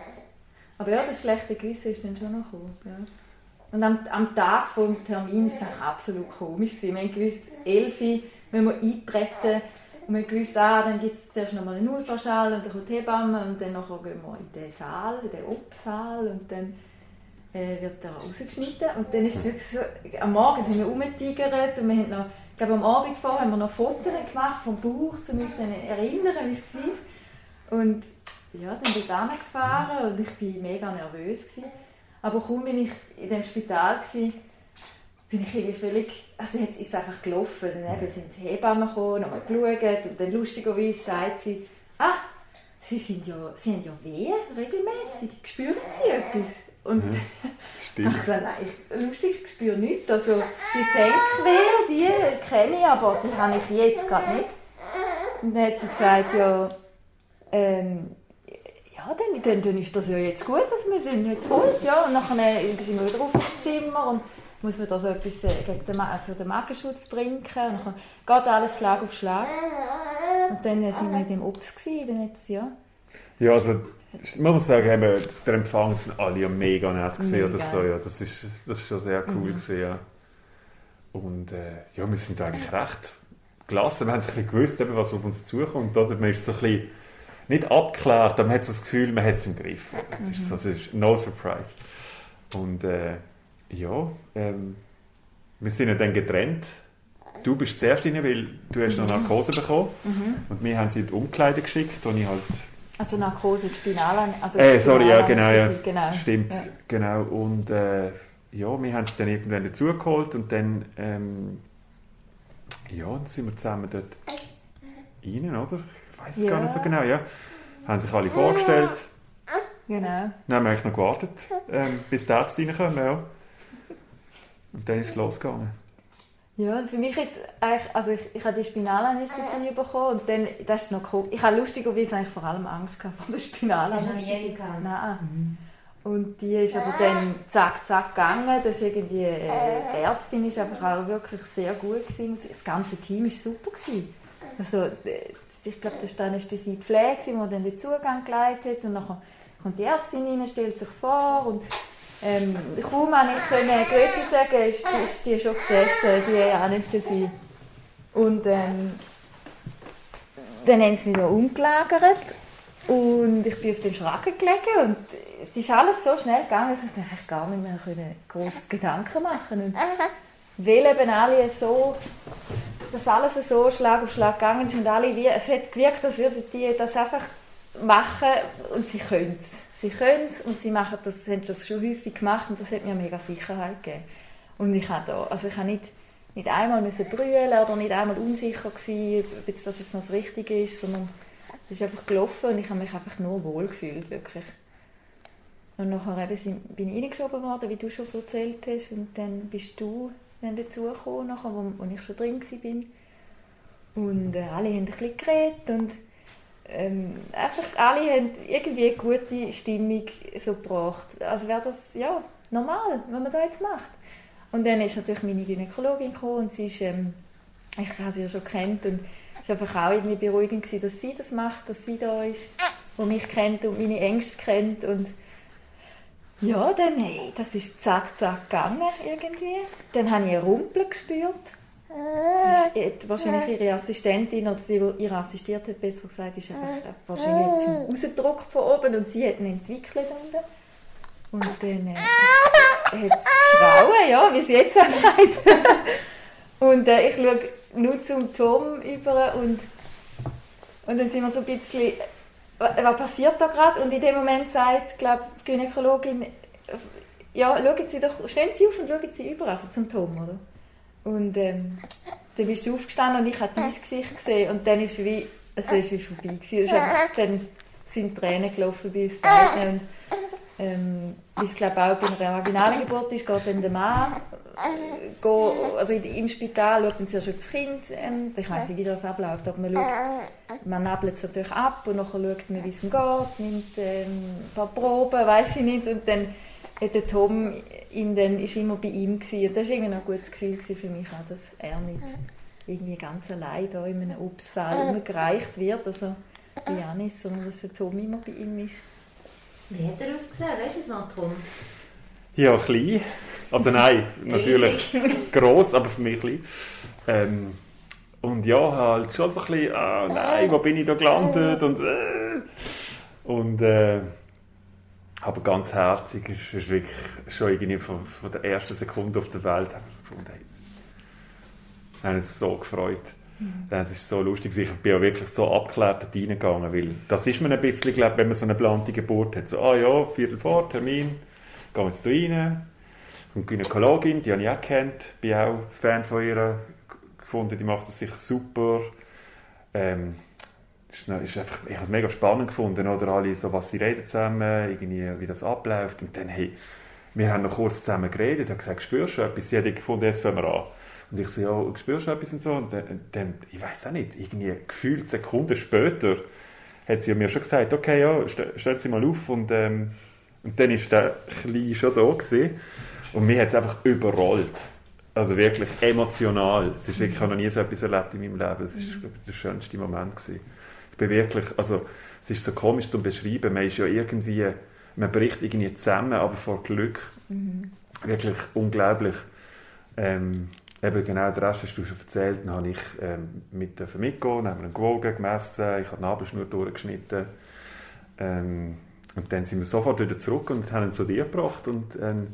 Aber ja, das schlechte Gewissen ist dann schon noch gekommen. Ja. Und am, am Tag vom Termin war es absolut komisch. Gewesen. Wir haben gewusst, 11 Müssen wir eintreten. Und wir gewusst, ah, dann gibt es zuerst noch mal einen Ultraschall und dann kommt die Hebamme und dann nachher gehen wir in den Saal, in den Obsaal und dann äh, wird er rausgeschnitten. Und dann ist es wirklich so, am Morgen sind wir rumgetigert und wir haben noch, ich glaube am Abend vorher haben wir noch Fotos gemacht vom Bauch, um uns dann erinnern, wie es war. Und ja, dann bin ich gefahren und ich war mega nervös. Gewesen. Aber kaum bin ich in dem Spital, gewesen, bin ich irgendwie völlig, also jetzt ist es einfach gelaufen. Dann eben sind die Hebammen gekommen, nochmal geschaut und dann lustigerweise sagt sie, ah, Sie, sind ja, Sie haben ja Wehen regelmäßig. Spüren Sie etwas? Und Stimmt. ich dachte, nein, ich, lustig, ich spüre nichts. Also die Senkwehen, die kenne ich, aber die habe ich jetzt gerade nicht. Und dann hat sie gesagt, ja, ähm, ja, dann, dann, dann ist das ja jetzt gut, dass man den jetzt holt. Ja. Und dann sind wir wieder auf ins Zimmer und muss man da so etwas äh, gegen den, Ma- für den Magenschutz trinken. Und dann geht alles Schlag auf Schlag. Und dann äh, sind wir in dem Obst gewesen, dann jetzt, ja. Ja, also man muss sagen, eben, der Empfang sind alle ja mega nett gesehen oder so. Ja, das ist, das ist schon sehr cool gewesen, ja. Und äh, ja, wir sind eigentlich recht gelassen. Wir haben ein bisschen gewusst, eben, was auf uns zukommt. Oder? Man ist so ein bisschen nicht abgeklärt, aber man hat so das Gefühl, man hat es im Griff. Es ist, so, es ist no surprise. Und äh, ja, ähm, wir sind ja dann getrennt. Du bist zuerst rein, weil du hast noch Narkose bekommen. Und wir haben sie in die Umkleide geschickt, und ich halt Also Narkose, Spinal, also äh, sorry, ja, genau, ja. Genau. Stimmt, Ja. genau. Und äh, ja, wir haben es dann irgendwann dazugeholt und dann, ähm, ja, dann sind wir zusammen dort rein, oder? Ich weiß es gar nicht so Ja. genau, ja. Haben sich alle vorgestellt. Genau. Dann haben wir eigentlich noch gewartet, ähm, bis die Ärzte reinkommen, ja. Und dann ist es losgegangen. Ja, für mich ist eigentlich, also ich, ich habe die Spinalanästhesie bekommen und dann, das ist noch cool. Ich habe lustigerweise eigentlich vor allem Angst gehabt vor der Hast du noch Spinalanästhesie. Nein. Und die ist aber dann zack, zack gegangen. Das ist irgendwie, äh, die Ärztin ist einfach auch wirklich sehr gut gewesen. Das ganze Team war super gewesen. Also, äh, ich glaube, das war die Anästhesie Pflege, die dann den Zugang geleitet hat. Und dann kommt die Ärztin rein, stellt sich vor und ähm, kaum konnte ich können Grüezi sagen, ist, ist die schon gesessen, die Anästhesie. Und ähm, dann haben sie mich noch umgelagert und ich bin auf den Schrank gelegen und es ist alles so schnell gegangen, dass ich mir eigentlich gar nicht mehr können große Gedanken machen und weil eben alle so, dass alles so Schlag auf Schlag gegangen ist und alle wie, es hat gewirkt, als würden die das einfach machen und sie können es. Sie können es und sie machen das, haben das schon häufig gemacht und das hat mir mega Sicherheit gegeben. Und ich habe da, also ich habe nicht, nicht einmal müssen brüllen oder nicht einmal unsicher gewesen, ob das jetzt noch das Richtige ist, sondern es ist einfach gelaufen und ich habe mich einfach nur wohl gefühlt, wirklich. Und nachher eben bin ich reingeschoben worden, wie du schon erzählt hast. Und dann bist du dann dazugekommen, nachher, wo, wo ich schon drin war. Und äh, alle haben ein bisschen geredet und ähm, einfach alle haben irgendwie eine gute Stimmung so gebracht. Also wäre das ja normal, was man da jetzt macht. Und dann ist natürlich meine Gynäkologin gekommen und sie ist, ähm, ich habe sie ja schon kennt und es war einfach auch irgendwie beruhigend gewesen, dass sie das macht, dass sie da ist, die mich kennt und meine Ängste kennt und ja, dann, hey, das ist zack, zack gegangen irgendwie. Dann habe ich einen Rumpel gespürt. Das ist wahrscheinlich ihre Assistentin oder sie, die ihr assistiert hat, besser gesagt, ist einfach wahrscheinlich rausgedruckt von oben und sie hat ihn entwickelt unten. Und dann äh, hat es geschrauen, ja, wie sie jetzt auch schreit. und äh, ich schaue nur zum Tom über und, und dann sind wir so ein bisschen was passiert da gerade? Und in dem Moment sagt, glaube die Gynäkologin, ja, schauen Sie doch, stehen Sie auf und schauen Sie über, also zum Tom, oder? Und ähm, dann bist du aufgestanden und ich habe dein Gesicht gesehen. Und dann ist wie, also ist wie vorbei gewesen. Einfach, dann sind Tränen gelaufen bei uns beiden. Und ähm, wie es glaube auch bei einer vaginalen Geburt ist, geht dann der Mann go, also im Spital schaut man zuerst das Kind ähm, ich weiß nicht, wie das abläuft, aber man, schaut, man nabelt es natürlich ab und dann schaut man, wie es ihm geht, nimmt ähm, ein paar Proben, weiß ich nicht, und dann hat der Tom ihn dann, ist immer bei ihm gewesen. und das war irgendwie ein gutes Gefühl für mich auch, dass er nicht irgendwie ganz allein da in einem Obstsaal gereicht wird, also bei Janis, sondern dass der Tom immer bei ihm ist. Wie hat er ausgesehen? Weißt du es noch, Tom? Ja, klein. Also nein, natürlich gross, aber für mich klein. Ähm, und ja, halt schon so ein bisschen, ah, nein, wo bin ich da gelandet? Und, äh, und äh, aber ganz herzig, ist, ist wirklich schon irgendwie von, von der ersten Sekunde auf der Welt gefunden, hey, haben uns so gefreut. Mhm. Das ist so lustig. Ich bin ja wirklich so abgeklärt reingegangen, weil das ist man ein bisschen, glaub, wenn man so eine geplante Geburt hat. So, ah ja, Viertel vor, Termin, gehen wir jetzt rein. Und die Gynäkologin, die habe ich auch kennt, bin auch Fan von ihr gefunden, die macht das sicher super. Ähm, ist, ist einfach, ich habe es mega spannend gefunden, oder alle so, was sie reden zusammen, irgendwie, wie das abläuft. Und dann, hey, wir haben noch kurz zusammen geredet, habe gesagt, spürst du etwas? Sie hat gefunden, jetzt fangen wir an. Und ich so, ja, spürst du etwas und so? Und dann, ich weiß auch nicht, irgendwie gefühlt Sekunden später hat sie mir schon gesagt, okay, ja, stellen Sie mal auf und ähm, und dann war der Kleine schon da gewesen. Und mich hat es einfach überrollt. Also wirklich emotional. Es ist wirklich, ich habe noch nie so etwas erlebt in meinem Leben. Es war der schönste Moment. Gewesen. Ich bin wirklich, also es ist so komisch zu beschreiben. Man ist ja irgendwie, man bricht irgendwie zusammen, aber vor Glück. Mhm. Wirklich unglaublich. Ähm, eben genau, den Rest hast du schon erzählt. Dann habe ich ähm, mit der mitgegangen, haben wir ihn gewogen, gemessen, ich habe die Nabelschnur durchgeschnitten. Ähm, und dann sind wir sofort wieder zurück und haben ihn zu dir gebracht und ähm,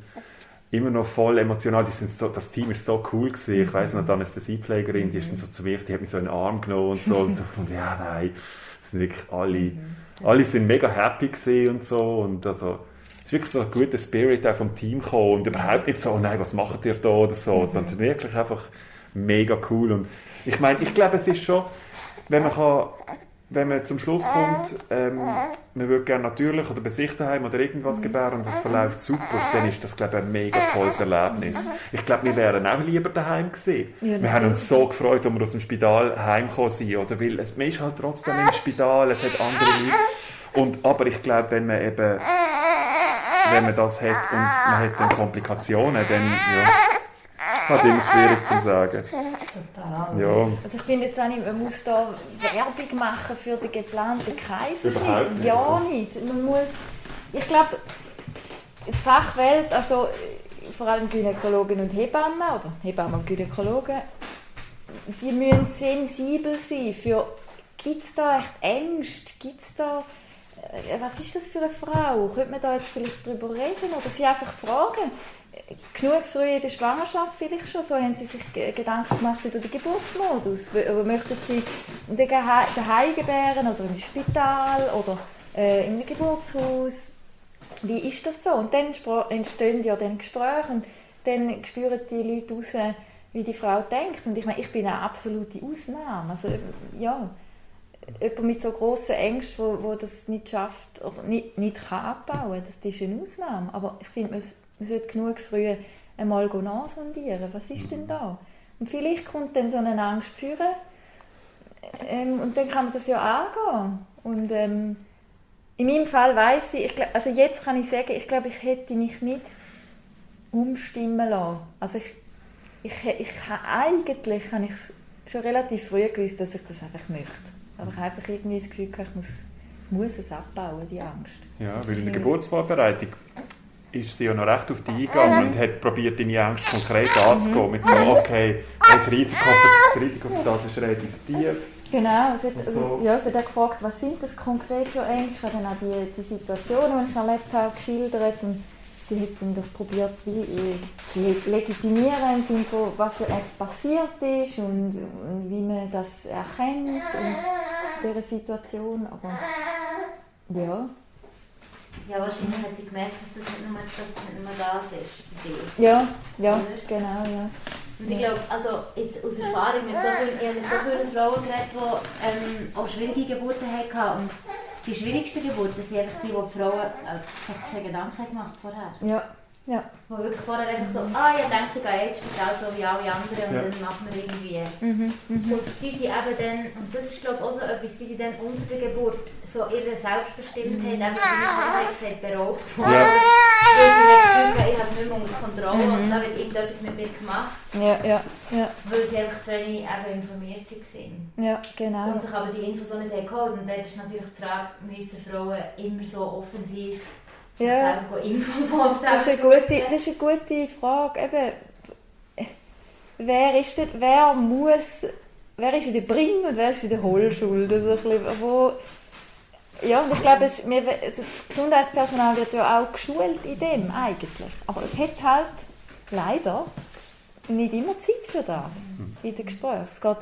immer noch voll emotional. Die sind so, das Team ist so cool gewesen. Ich weiß noch, die Anästhesiepflegerin, die ist dann so zu mir, die hat mich so in den Arm genommen und so. Und, so, und ja, nein, das sind wirklich alle, mhm. alle sind mega happy gewesen und so. Und also, es ist wirklich so ein guter Spirit auch vom Team gekommen und überhaupt nicht so, oh nein, was macht ihr da oder so, mhm. sondern wirklich einfach mega cool. Und ich meine, ich glaube, es ist schon, wenn man kann wenn man zum Schluss kommt, ähm, man würde gerne natürlich oder bei sich daheim oder irgendwas gebären und das verläuft super, dann ist das, glaube ich, ein mega tolles Erlebnis. Ich glaube, wir wären auch lieber daheim gewesen. Ja, wir haben uns so gefreut, als wir aus dem Spital heimgekommen sind, oder? Weil es, man ist halt trotzdem im Spital, es hat andere Leute. Und, aber ich glaube, wenn man eben, wenn man das hat und man hat dann Komplikationen, dann, ja, Halt immer schwierig zu sagen. Total. Ja. Also ich finde jetzt auch nicht, man muss da Werbung machen für den geplanten Kaiserschnitt. Überhaupt nicht. Ja, nicht. Man muss, ich glaube, die Fachwelt, also vor allem Gynäkologen und Hebammen oder Hebammen und Gynäkologen, die müssen sensibel sein für, gibt es da echt Ängste, gibt es da äh, was ist das für eine Frau? Könnte man da jetzt vielleicht drüber reden oder sie einfach fragen? Genug früh in der Schwangerschaft vielleicht schon, so haben sie sich Gedanken gemacht über den Geburtsmodus. Möchten sie daheim gebären oder im Spital oder äh, im Geburtshaus? Wie ist das so? Und dann entstehen ja dann Gespräche und dann spüren die Leute raus, wie die Frau denkt. Und ich meine, ich bin eine absolute Ausnahme. Also, ja, jemand mit so grossen Ängsten, wo, wo das nicht schafft oder nicht, nicht kann abbauen, das, ist eine Ausnahme. Aber ich finde, man sollte genug früh einmal nachsondieren, was ist denn da? Und vielleicht kommt dann so eine Angst führen ähm, und dann kann man das ja angehen. Und ähm, in meinem Fall weiß ich, ich glaub, also jetzt kann ich sagen, ich glaube, ich hätte mich nicht umstimmen lassen. Also ich, ich, ich, ich eigentlich habe ich schon relativ früh gewusst, dass ich das einfach möchte. Aber ich habe einfach irgendwie das Gefühl, ich muss, muss es abbauen, die Angst. Ja, weil in der Geburtsvorbereitung ist sie ja noch recht auf dich eingegangen und hat probiert, deine Angst konkret anzugehen. Mit so, okay, das Risiko, für, das Risiko für das ist relativ tief. Genau, sie hat, so. ja, sie hat gefragt, was sind das konkret für Ängste. Ich habe dann auch die, die Situationen, die ich erlebt habe, geschildert. Und sie hat dann das probiert, wie, äh, zu legitimieren, im Sinne von, was passiert ist und, und, wie man das erkennt in dieser Situation. Aber ja. Ja, wahrscheinlich hat sie gemerkt, dass das nicht nur, dass das, nicht nur das ist. Ja, ja, Oder? genau, ja. Und ich glaube, also jetzt aus Erfahrung, mit so vielen, ich habe mit so vielen Frauen geredet, die ähm, auch schwierige Geburten hatten. Und die schwierigsten Geburten sind einfach die, die die Frauen äh, sich keine Gedanken gemacht vorher. Ja. Ja. Wo wirklich vorher einfach so, ah, ich denke, ich gehe jetzt Spital so wie alle anderen und ja. dann macht man irgendwie. Mhm, mh. Und die sind eben dann, und das ist glaube ich auch so etwas, die sind dann unter der Geburt so ihre Selbstbestimmtheit, mhm. einfach wie ich gesagt beraubt worden. Ja. Weil sie das Gefühl ich habe es nicht mehr unter Kontrolle mhm. und da wird irgendetwas mit mir gemacht. Ja, ja, ja. Weil sie einfach zu wenig eben informiert waren. Ja, genau. Und sich aber die Infos auch nicht geholt. Und dann ist natürlich die Frage, müssen Frauen immer so offensiv ja. Infos das, ist eine gute, das ist eine gute Frage. Eben, wer, ist denn, wer muss, wer ist in der Bring und wer ist in der Hohlschuld? Also wo, ja, und ich glaube, es, wir, also das Gesundheitspersonal wird ja auch geschult in dem eigentlich. Aber es hat halt leider nicht immer Zeit für das in den Gesprächen. Es geht,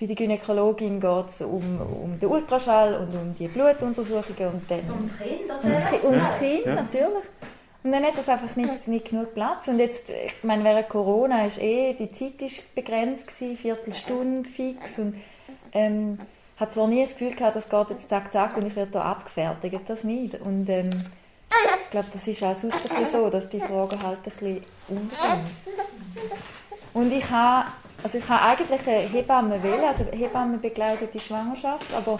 bei der Gynäkologin geht es um, um den Ultraschall und um die Blutuntersuchungen. Und dann, ums Kind, also ums, Kind, ums Kind ja. natürlich. Und dann hat das einfach nicht, nicht genug Platz. Und jetzt, ich meine, während Corona ist eh, die Zeit ist begrenzt gewesen, Viertelstunde fix. Und ähm, hat zwar nie das Gefühl gehabt, das geht jetzt zack, zack und ich werde hier abgefertigt. Das nicht. Und ähm, ich glaube, das ist auch sonst ein so, dass die Fragen halt ein bisschen untergehen. Und ich habe also ich habe eigentlich eine Hebamme wählen, also Hebamme begleitet die Schwangerschaft, aber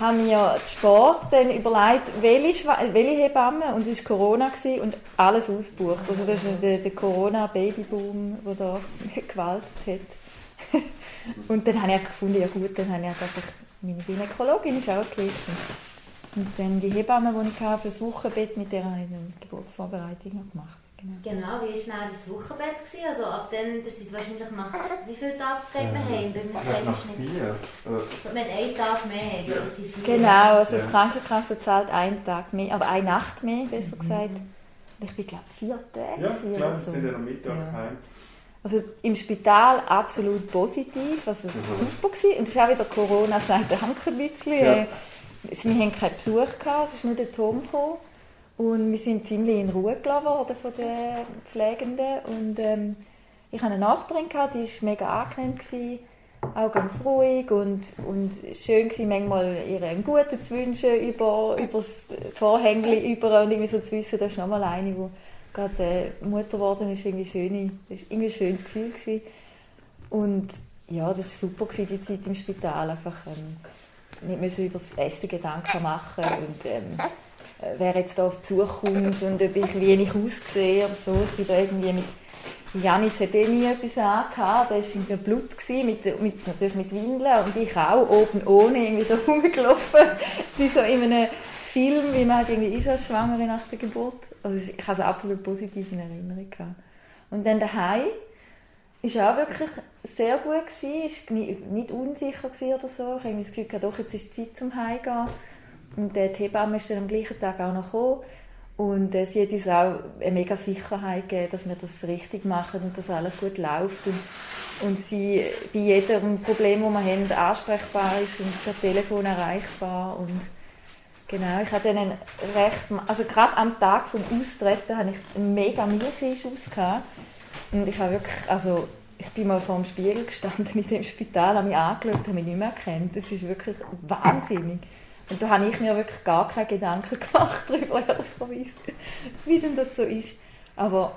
habe mir Sport dann überlegt, welche, welche Hebamme und es war Corona und alles ausgebucht. Also das ist der, der Corona-Babyboom, der da gewaltet hat. und dann habe ich gefunden, ja gut, dann habe ich einfach meine Gynäkologin ist auch okay Und dann die Hebamme, die ich hatte für das Wochenbett, mit der habe ich eine Geburtsvorbereitung gemacht. Genau. genau, wie war das Wochenbett? Gewesen? Also ab dann, ihr seid wahrscheinlich nach wie vielen Tagen gegeben ja, haben? Nach vier. Wir haben einen Tag mehr, ja. vier. Genau, also ja. die Krankenkasse zahlt einen Tag mehr, aber eine Nacht mehr, besser mhm. gesagt. Ich bin glaube vier Tage. Ja, klar, wir sind ja am Mittag ja. heim. Also im Spital absolut positiv, also mhm. super gewesen. Und es ist auch wieder Corona, der Hank ein bisschen. Ja. Wir haben keinen Besuch gehabt, es ist nur der Tom gekommen. Und wir sind ziemlich in Ruhe gelassen von den Pflegenden. Und ähm, ich hatte eine Nachbarin, gehabt, die war mega angenehm. Gewesen, auch ganz ruhig und, und schön gewesen, manchmal ihr guten zu wünschen über, über das Vorhängli über und irgendwie so zu wissen, das ist nochmal eine, die gerade äh, Mutter geworden ist, irgendwie schöne, das war irgendwie ein schönes Gefühl gewesen. Und ja, das war super gewesen, die Zeit im Spital, einfach ähm, nicht mehr über das Essen Gedanken machen und ähm, äh, wer jetzt da auf Besuch kommt und ob ich wie ich aussehe oder so. Ich bin da irgendwie mit Janis hat eh nie etwas angehabt, der war irgendwie Blut, gewesen, mit, mit, natürlich mit Windeln und ich auch, oben ohne, irgendwie da rumgelaufen. wie so in einem Film, wie man halt irgendwie ist als Schwangere nach der Geburt. Also ich habe es absolut positiv in Erinnerung gehabt. Und dann daheim war auch wirklich sehr gut gewesen, war nicht unsicher oder so. Ich habe das Gefühl, doch, jetzt ist Zeit zum Heimgehen. Und die Hebamme ist dann am gleichen Tag auch noch gekommen. Und äh, sie hat uns auch eine mega Sicherheit gegeben, dass wir das richtig machen und dass alles gut läuft. Und, und sie bei jedem Problem, das wir haben, ansprechbar ist und per Telefon erreichbar. Und genau, ich hatte dann recht, also gerade am Tag vom Austreten hatte ich einen mega Milcheinschuss. Und ich habe wirklich, also ich bin mal vor dem Spiegel gestanden in dem Spital, habe mich angeschaut, habe mich nicht mehr erkannt. Das ist wirklich wahnsinnig. Und da habe ich mir wirklich gar keine Gedanken gemacht darüber, ehrlicherweise, wie denn das so ist. Aber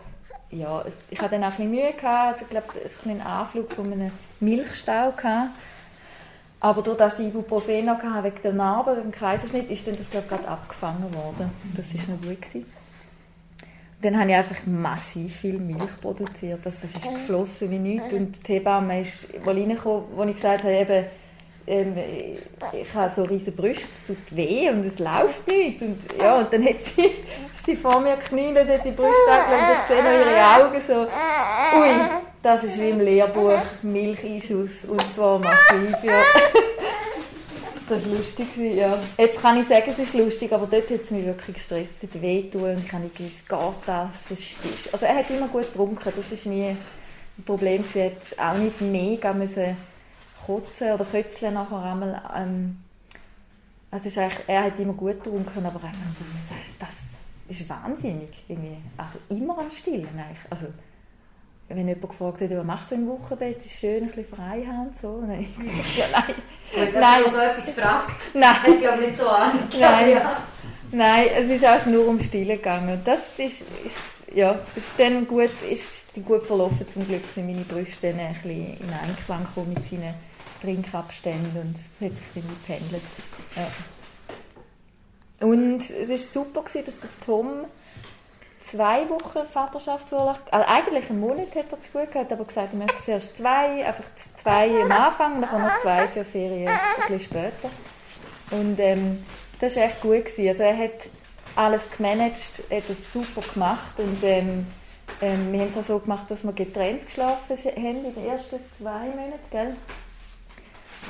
ja, ich hatte dann auch ein bisschen Mühe gehabt, also ich glaube, einen Anflug von einem Milchstau gehabt. Aber durch das Ibuprofen noch hatte, wegen der Narbe beim Kaiserschnitt, ist dann das glaube ich, gerade abgefangen worden. Das war noch gut. Gewesen. Dann habe ich einfach massiv viel Milch produziert. Das, das ist geflossen wie nichts. Und die Hebamme ist mal reingekommen, wo ich gesagt habe, eben, ähm, ich habe so riesige Brüste, es tut weh und es läuft nicht. Und, ja, und dann hat sie, sie vor mir geknielt, hat die Brüste angelegt und ich sehe noch ihre Augen so, ui, das ist wie im Lehrbuch, Milcheinschuss und zwar massiv, ja. Das war lustig, ja. Jetzt kann ich sagen, es ist lustig, aber dort hat es mich wirklich gestresst, es hat wehgetan und ich habe nicht gewusst, geht das, es. Also er hat immer gut getrunken, das ist nie ein Problem. Sie hat auch nicht mega müssen kotzen oder kötzeln nachher einmal. Ähm, also ist eigentlich, er hat immer gut getrunken, aber einfach das, das ist wahnsinnig. Irgendwie. Also immer am Stillen eigentlich. Also, wenn jemand gefragt hat, was machst du im Wochenbett, ist es schön, ein bisschen frei haben. So. Nein. ja, nein. Wenn nein. so etwas fragt, nein. ich glaube nicht so an. Nein. Ja. nein, es ist einfach nur um Stillen gegangen. Und das ist, ist, ja, ist dann gut, ist gut verlaufen. Zum Glück sind meine Brüste dann ein bisschen in Einklang gekommen mit seinen Trinkabstände und es hat sich dann gependelt. Ja. Und es war super, gewesen, dass der Tom zwei Wochen Vaterschaftsurlaub, also eigentlich einen Monat hat er zu gut gehabt, aber gesagt, er möchte zuerst zwei, einfach zwei am Anfang und dann noch zwei für Ferien ein bisschen später. Und ähm, das war echt gut. Gewesen. Also er hat alles gemanagt, hat es super gemacht und ähm, ähm, wir haben es auch so gemacht, dass wir getrennt geschlafen haben in den ersten zwei Monaten, gell?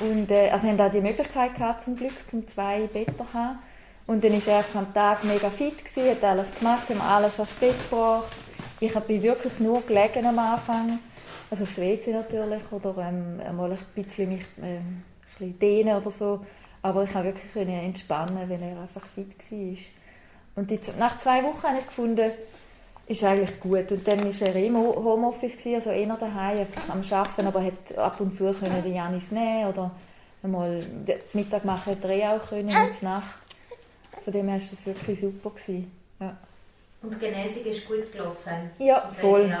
Und äh, also haben auch die Möglichkeit gehabt, zum Glück, zum zwei Betten zu haben. Und dann war er am Tag mega fit, gewesen, hat alles gemacht, haben alles aufs Bett gebracht. Ich bin wirklich nur gelegen am Anfang, also aufs WC natürlich, oder ähm, mal ein bisschen mich ähm, ein bisschen dehnen oder so. Aber ich konnte wirklich entspannen, weil er einfach fit war. Und die, nach zwei Wochen habe ich gefunden, ist eigentlich gut. Und dann war er im Homeoffice, also eher daheim am Arbeiten, aber hat ab und zu können den Janis nehmen oder einmal den Mittag machen hätte er auch können, mit Nacht. Von dem her war das wirklich super. Gewesen. Ja. Und die Genesung ist gut gelaufen? Ja, das voll.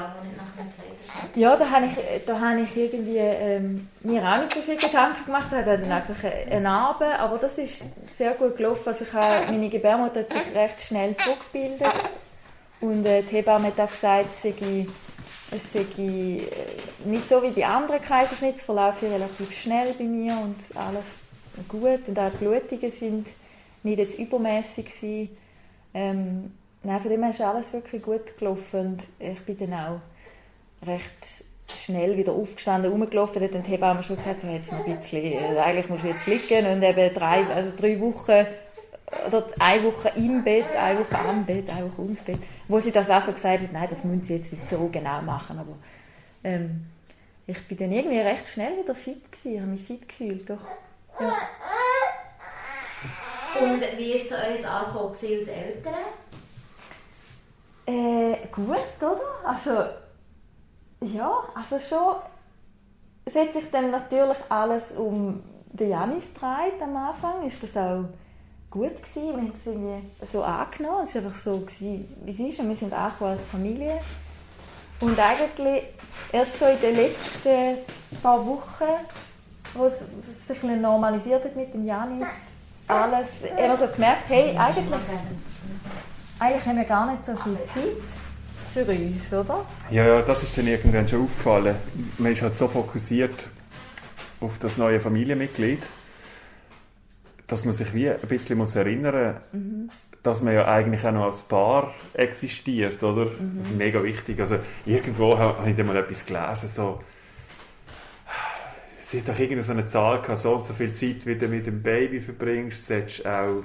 Ja, da habe ich, da habe ich irgendwie ähm, mir auch nicht so viele Gedanken gemacht. Ich hatte dann einfach eine Narbe, aber das ist sehr gut gelaufen. Also ich habe, meine Gebärmutter hat sich recht schnell zurückgebildet. Und äh, die Hebamme hat auch gesagt, es sei, es sei äh, nicht so wie die anderen Kaiserschnitte, es verlaufen relativ schnell bei mir und alles gut. Und auch die Blutungen sind nicht jetzt übermäßig gewesen. Ähm, nein, von dem her ist alles wirklich gut gelaufen und ich bin dann auch recht schnell wieder aufgestanden, rumgelaufen. Dann hat die Hebamme schon gesagt, so jetzt ein bisschen, äh, eigentlich musst du jetzt liegen und eben drei, also drei Wochen oder eine Woche im Bett, eine Woche am Bett, eine Woche ums Bett. Wo sie das auch so gesagt hat, nein, das müssen sie jetzt nicht so genau machen, aber ähm, ich bin dann irgendwie recht schnell wieder fit gewesen, habe mich fit gefühlt, doch. Ja. Und wie war so euer Ankommen als Eltern? Äh, gut, oder? Also, ja, also schon. Es hat sich dann natürlich alles um den Janis gedreht am Anfang. Ist das auch gut gewesen. Wir haben es irgendwie so angenommen. Es war einfach so, gewesen, wie es ist. Und wir sind angekommen als Familie. Und eigentlich erst so in den letzten paar Wochen, wo es, sich normalisiert hat mit dem Janis, alles, immer so gemerkt, hey, eigentlich, eigentlich haben wir gar nicht so viel Zeit für uns, oder? Ja, ja, das ist dann irgendwann schon aufgefallen. Man ist halt so fokussiert auf das neue Familienmitglied dass man sich wie ein bisschen muss erinnern muss, mhm. dass man ja eigentlich auch noch als Paar existiert, oder? Mhm. Das ist mega wichtig. Also irgendwo habe ich da mal etwas gelesen, so sie hat doch irgendeine so eine Zahl gehabt, so und so viel Zeit, wie du mit dem Baby verbringst, solltest auch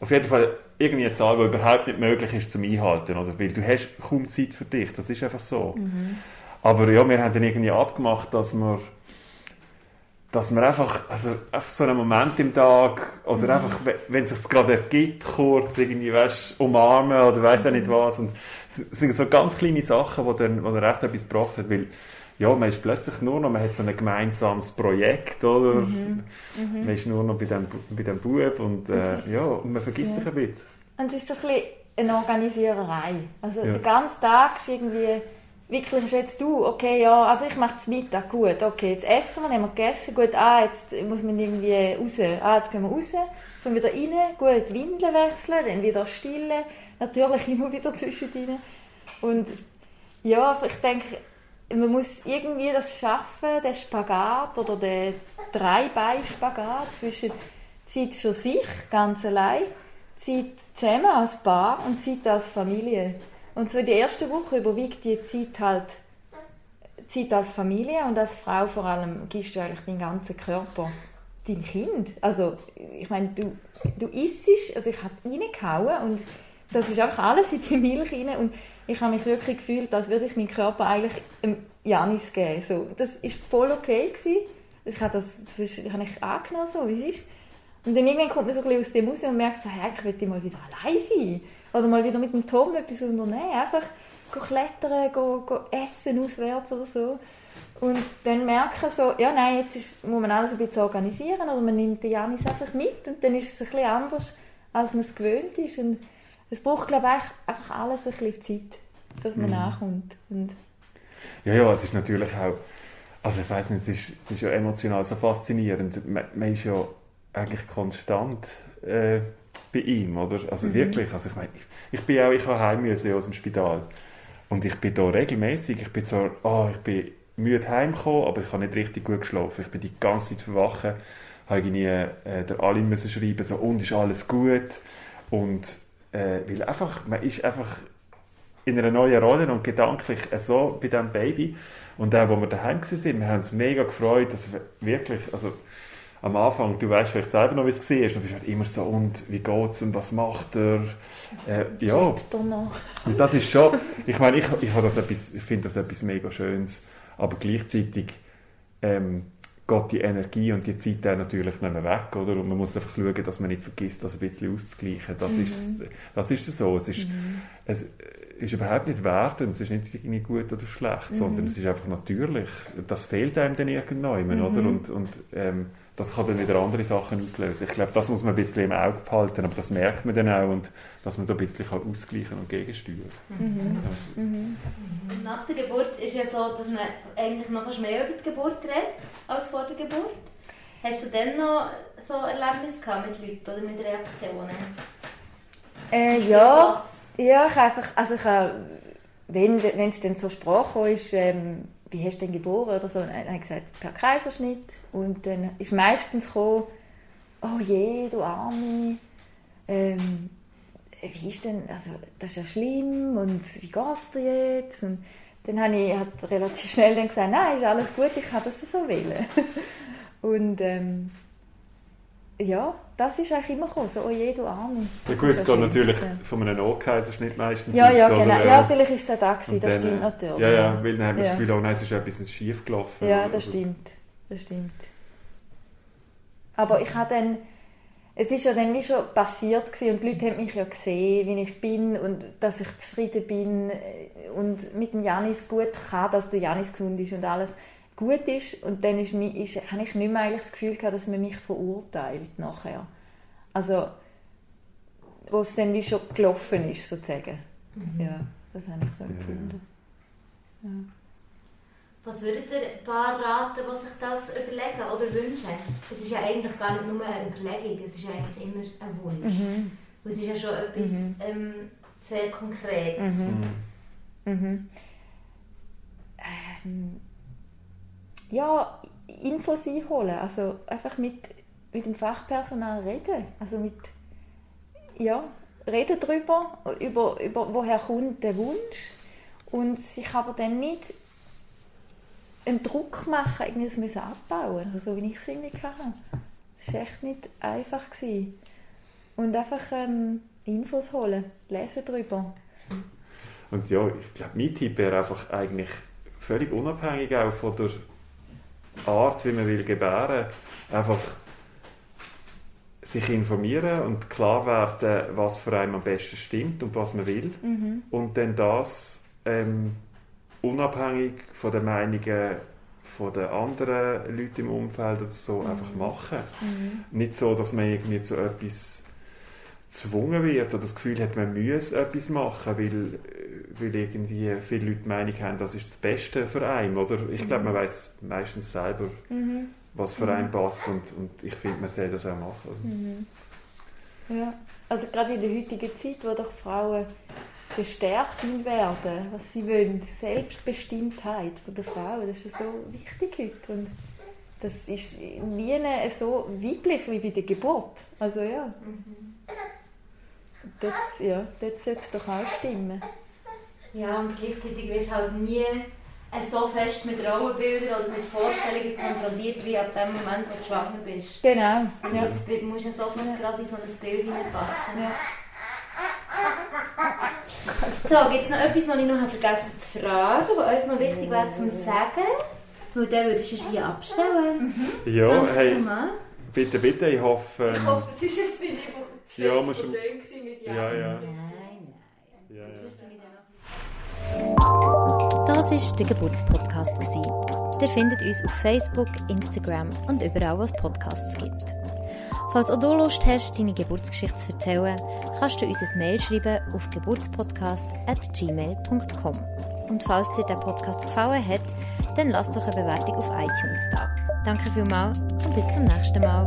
auf jeden Fall irgendwie eine Zahl, die überhaupt nicht möglich ist zum Einhalten, oder? Weil du hast kaum Zeit für dich, das ist einfach so. Mhm. Aber ja, wir haben dann irgendwie abgemacht, dass wir dass man einfach, also einfach so einen Moment im Tag oder mhm. einfach, wenn es sich gerade ergibt, kurz irgendwie, weißt, umarmen oder weiß mhm. nicht was. Und es sind so ganz kleine Sachen, die dann, wo dann echt etwas gebracht hat, weil ja, man ist plötzlich nur noch, man hat so ein gemeinsames Projekt, oder? Mhm. Mhm. Man ist nur noch bei dem, bei dem Bub und, äh, und ja, und man vergisst ja. sich ein bisschen. Und es ist so ein bisschen eine Organisiererei. Also ja. der ganze Tag ist irgendwie, wirklich jetzt du, okay, ja, also ich mache es Mittag, gut, okay, jetzt essen wir, haben wir gegessen, gut, ah, jetzt muss man irgendwie raus, ah, jetzt gehen wir raus, kommen wieder rein, gut, Windeln wechseln, dann wieder stillen, natürlich immer wieder zwischendrin. Und ja, ich denke, man muss irgendwie das schaffen, den Spagat oder den Dreibein-Spagat zwischen Zeit für sich, ganz allein, Zeit zusammen als Paar und Zeit als Familie. Und so die erste Woche überwiegt die Zeit halt Zeit als Familie und als Frau vor allem gibst du eigentlich deinen ganzen Körper deinem Kind. Also ich meine, du, du isst, also ich habe reingehauen und das ist einfach alles in die Milch rein und ich habe mich wirklich gefühlt, als würde ich meinen Körper eigentlich Janis geben. So, das war voll okay gewesen. Ich habe das, das ist, habe ich angenommen, so wie es ist. Und dann irgendwann kommt man so ein bisschen aus dem raus und merkt so, hey, ich möchte mal wieder allein sein. Oder mal wieder mit dem Tom etwas unternehmen. Einfach klettern, go, go essen auswärts oder so. Und dann merken so, ja nein, jetzt ist, muss man alles ein bisschen organisieren oder man nimmt den Janis einfach mit und dann ist es ein bisschen anders, als man es gewöhnt ist. Und es braucht, glaube ich, einfach alles ein bisschen Zeit, dass man mhm. nachkommt. Und ja, ja, es ist natürlich auch, also ich weiß nicht, es ist, es ist ja emotional so faszinierend. Man, man ist ja eigentlich konstant äh, bei ihm, oder? Also mhm. wirklich, also ich meine, ich, ich bin auch, ich habe heim müssen aus dem Spital und ich bin da regelmäßig, ich bin zwar, oh, ich bin müde heimgekommen, aber ich habe nicht richtig gut geschlafen. Ich bin die ganze Zeit verwachen, habe irgendwie äh, der müssen schreiben, so und ist alles gut und äh, weil einfach, man ist einfach in einer neuen Rolle und gedanklich so bei diesem Baby. Und auch, wo wir daheim waren, wir haben uns mega gefreut, dass wirklich, also am Anfang, du weißt vielleicht selber noch, wie es war, und du bist halt immer so, und wie geht's und was macht er? Äh, ja. Und das ist schon, ich meine, ich, ich, ich finde das etwas mega Schönes, aber gleichzeitig ähm, geht die Energie und die Zeit dann natürlich nicht mehr weg, oder? Und man muss einfach schauen, dass man nicht vergisst, das ein bisschen auszugleichen. Das, mhm. ist, das ist so. Es ist, mhm. es ist überhaupt nicht wertend, es ist nicht irgendwie gut oder schlecht, mhm. sondern es ist einfach natürlich. Das fehlt einem dann irgendwann, mhm. oder? Und, und ähm, das kann dann wieder andere Sachen auslösen. Ich glaube, das muss man ein bisschen im Auge behalten, aber das merkt man dann auch und dass man da ein bisschen ausgleichen und gegensteuern mhm. Ja. Mhm. Nach der Geburt ist ja so, dass man eigentlich noch fast mehr über die Geburt redet als vor der Geburt. Hast du denn noch so Erlebnisse gehabt mit Leuten oder mit Reaktionen? Äh, ja, ja, ich einfach, also ich habe, wenn es dann zur Sprache ist, ähm, wie hast du denn geboren oder so, dann habe ich gesagt, per Kaiserschnitt. Und dann ist meistens gekommen, oh je, du Arme, ähm, wie ist denn, also das ist ja schlimm und wie geht es dir jetzt? Und dann habe ich hat relativ schnell dann gesagt, nein, ist alles gut, ich kann das so wählen. und ähm, ja, das ist eigentlich immer gekommen, so, oh je, du Arme. Ja gut, geht natürlich von einem O-Kaiserschnitt meistens Ja, ja, genau. Oder, ja, vielleicht ist es auch da gewesen, das dann, stimmt natürlich. Ja, ja, weil dann haben wir ja. das Gefühl, oh nein, es ist etwas schief gelaufen. Ja, das stimmt, das stimmt. Aber ich habe dann, es ist ja dann wie schon passiert gewesen, und die Leute haben mich ja gesehen, wie ich bin und dass ich zufrieden bin und mit dem Janis gut kann, dass der Janis gesund ist und alles gut ist. Und dann ist, ist, habe ich nicht mehr eigentlich das Gefühl gehabt, dass man mich verurteilt nachher. Also, wo es dann wie schon gelaufen ist, sozusagen. Mhm. Ja, das habe ich so empfunden. Ja. Was würdet ihr ein paar raten, die sich das überlegen oder wünschen? Es ist ja eigentlich gar nicht nur eine Überlegung, es ist eigentlich immer ein Wunsch. Mhm. es ist ja schon etwas mhm. ähm, sehr Konkretes. Mhm. Mhm. Ähm, ja, Infos einholen, also einfach mit, mit dem Fachpersonal reden, also mit, ja, reden darüber, über, über woher kommt der Wunsch und sich aber dann nicht einen Druck machen, irgendwie das abbauen, also wie ich es irgendwie kann. Das war echt nicht einfach. Gewesen. Und einfach ähm, Infos holen, lesen darüber. Und ja, ich glaube, mein Tipp wäre einfach eigentlich völlig unabhängig auch von der Art, wie man will gebären, einfach sich informieren und klar werden, was für einen am besten stimmt und was man will. Mhm. Und dann das ähm, unabhängig von den Meinungen von den anderen Leuten im Umfeld so Mhm. einfach machen. Nicht so, dass man irgendwie zu etwas gezwungen wird oder das Gefühl hat, man müsse etwas machen, weil, weil irgendwie viele Leute die Meinung haben, das ist das Beste für einen. Oder? Ich glaube, man weiß meistens selber, Mhm. was für einen passt und, und ich finde, man soll das auch machen. Also, Mhm. Ja, also gerade in der heutigen Zeit, wo doch die Frauen bestärkt werden, was sie wollen, Selbstbestimmtheit von der Frau, das ist ja so wichtig heute. Und das ist nie so weiblich wie bei der Geburt. Also ja. Das, ja, dort sollte es doch auch stimmen. Ja, und gleichzeitig wirst du halt nie äh, so fest mit Rollenbildern oder mit Vorstellungen konfrontiert, wie ab dem Moment, wo du schwanger bist. Genau. Ja. Jetzt musst du ja sofort gerade in so ein Bild hineinpassen. Ja. So, gibt es noch etwas, was ich noch vergessen zu fragen, was euch noch wichtig wäre zu sagen? Weil dann würde ich es hier abstellen. ja, Danke hey, bitte, bitte, ich hoffe... Ähm, Ich hoffe, es ist jetzt nicht zu Ja, muss schon- mit Ja, Ja. ja. Nein, nein. ja, ja. Das war der Geburtspodcast. Ihr findet uns auf Facebook, Instagram und überall, wo es Podcasts gibt. Falls auch du Lust hast, deine Geburtsgeschichte zu erzählen, kannst du uns ein Mail schreiben auf geburtspodcast.gmail.com. Und falls dir der Podcast gefallen hat, dann lass doch eine Bewertung auf iTunes da. Danke vielmals und bis zum nächsten Mal.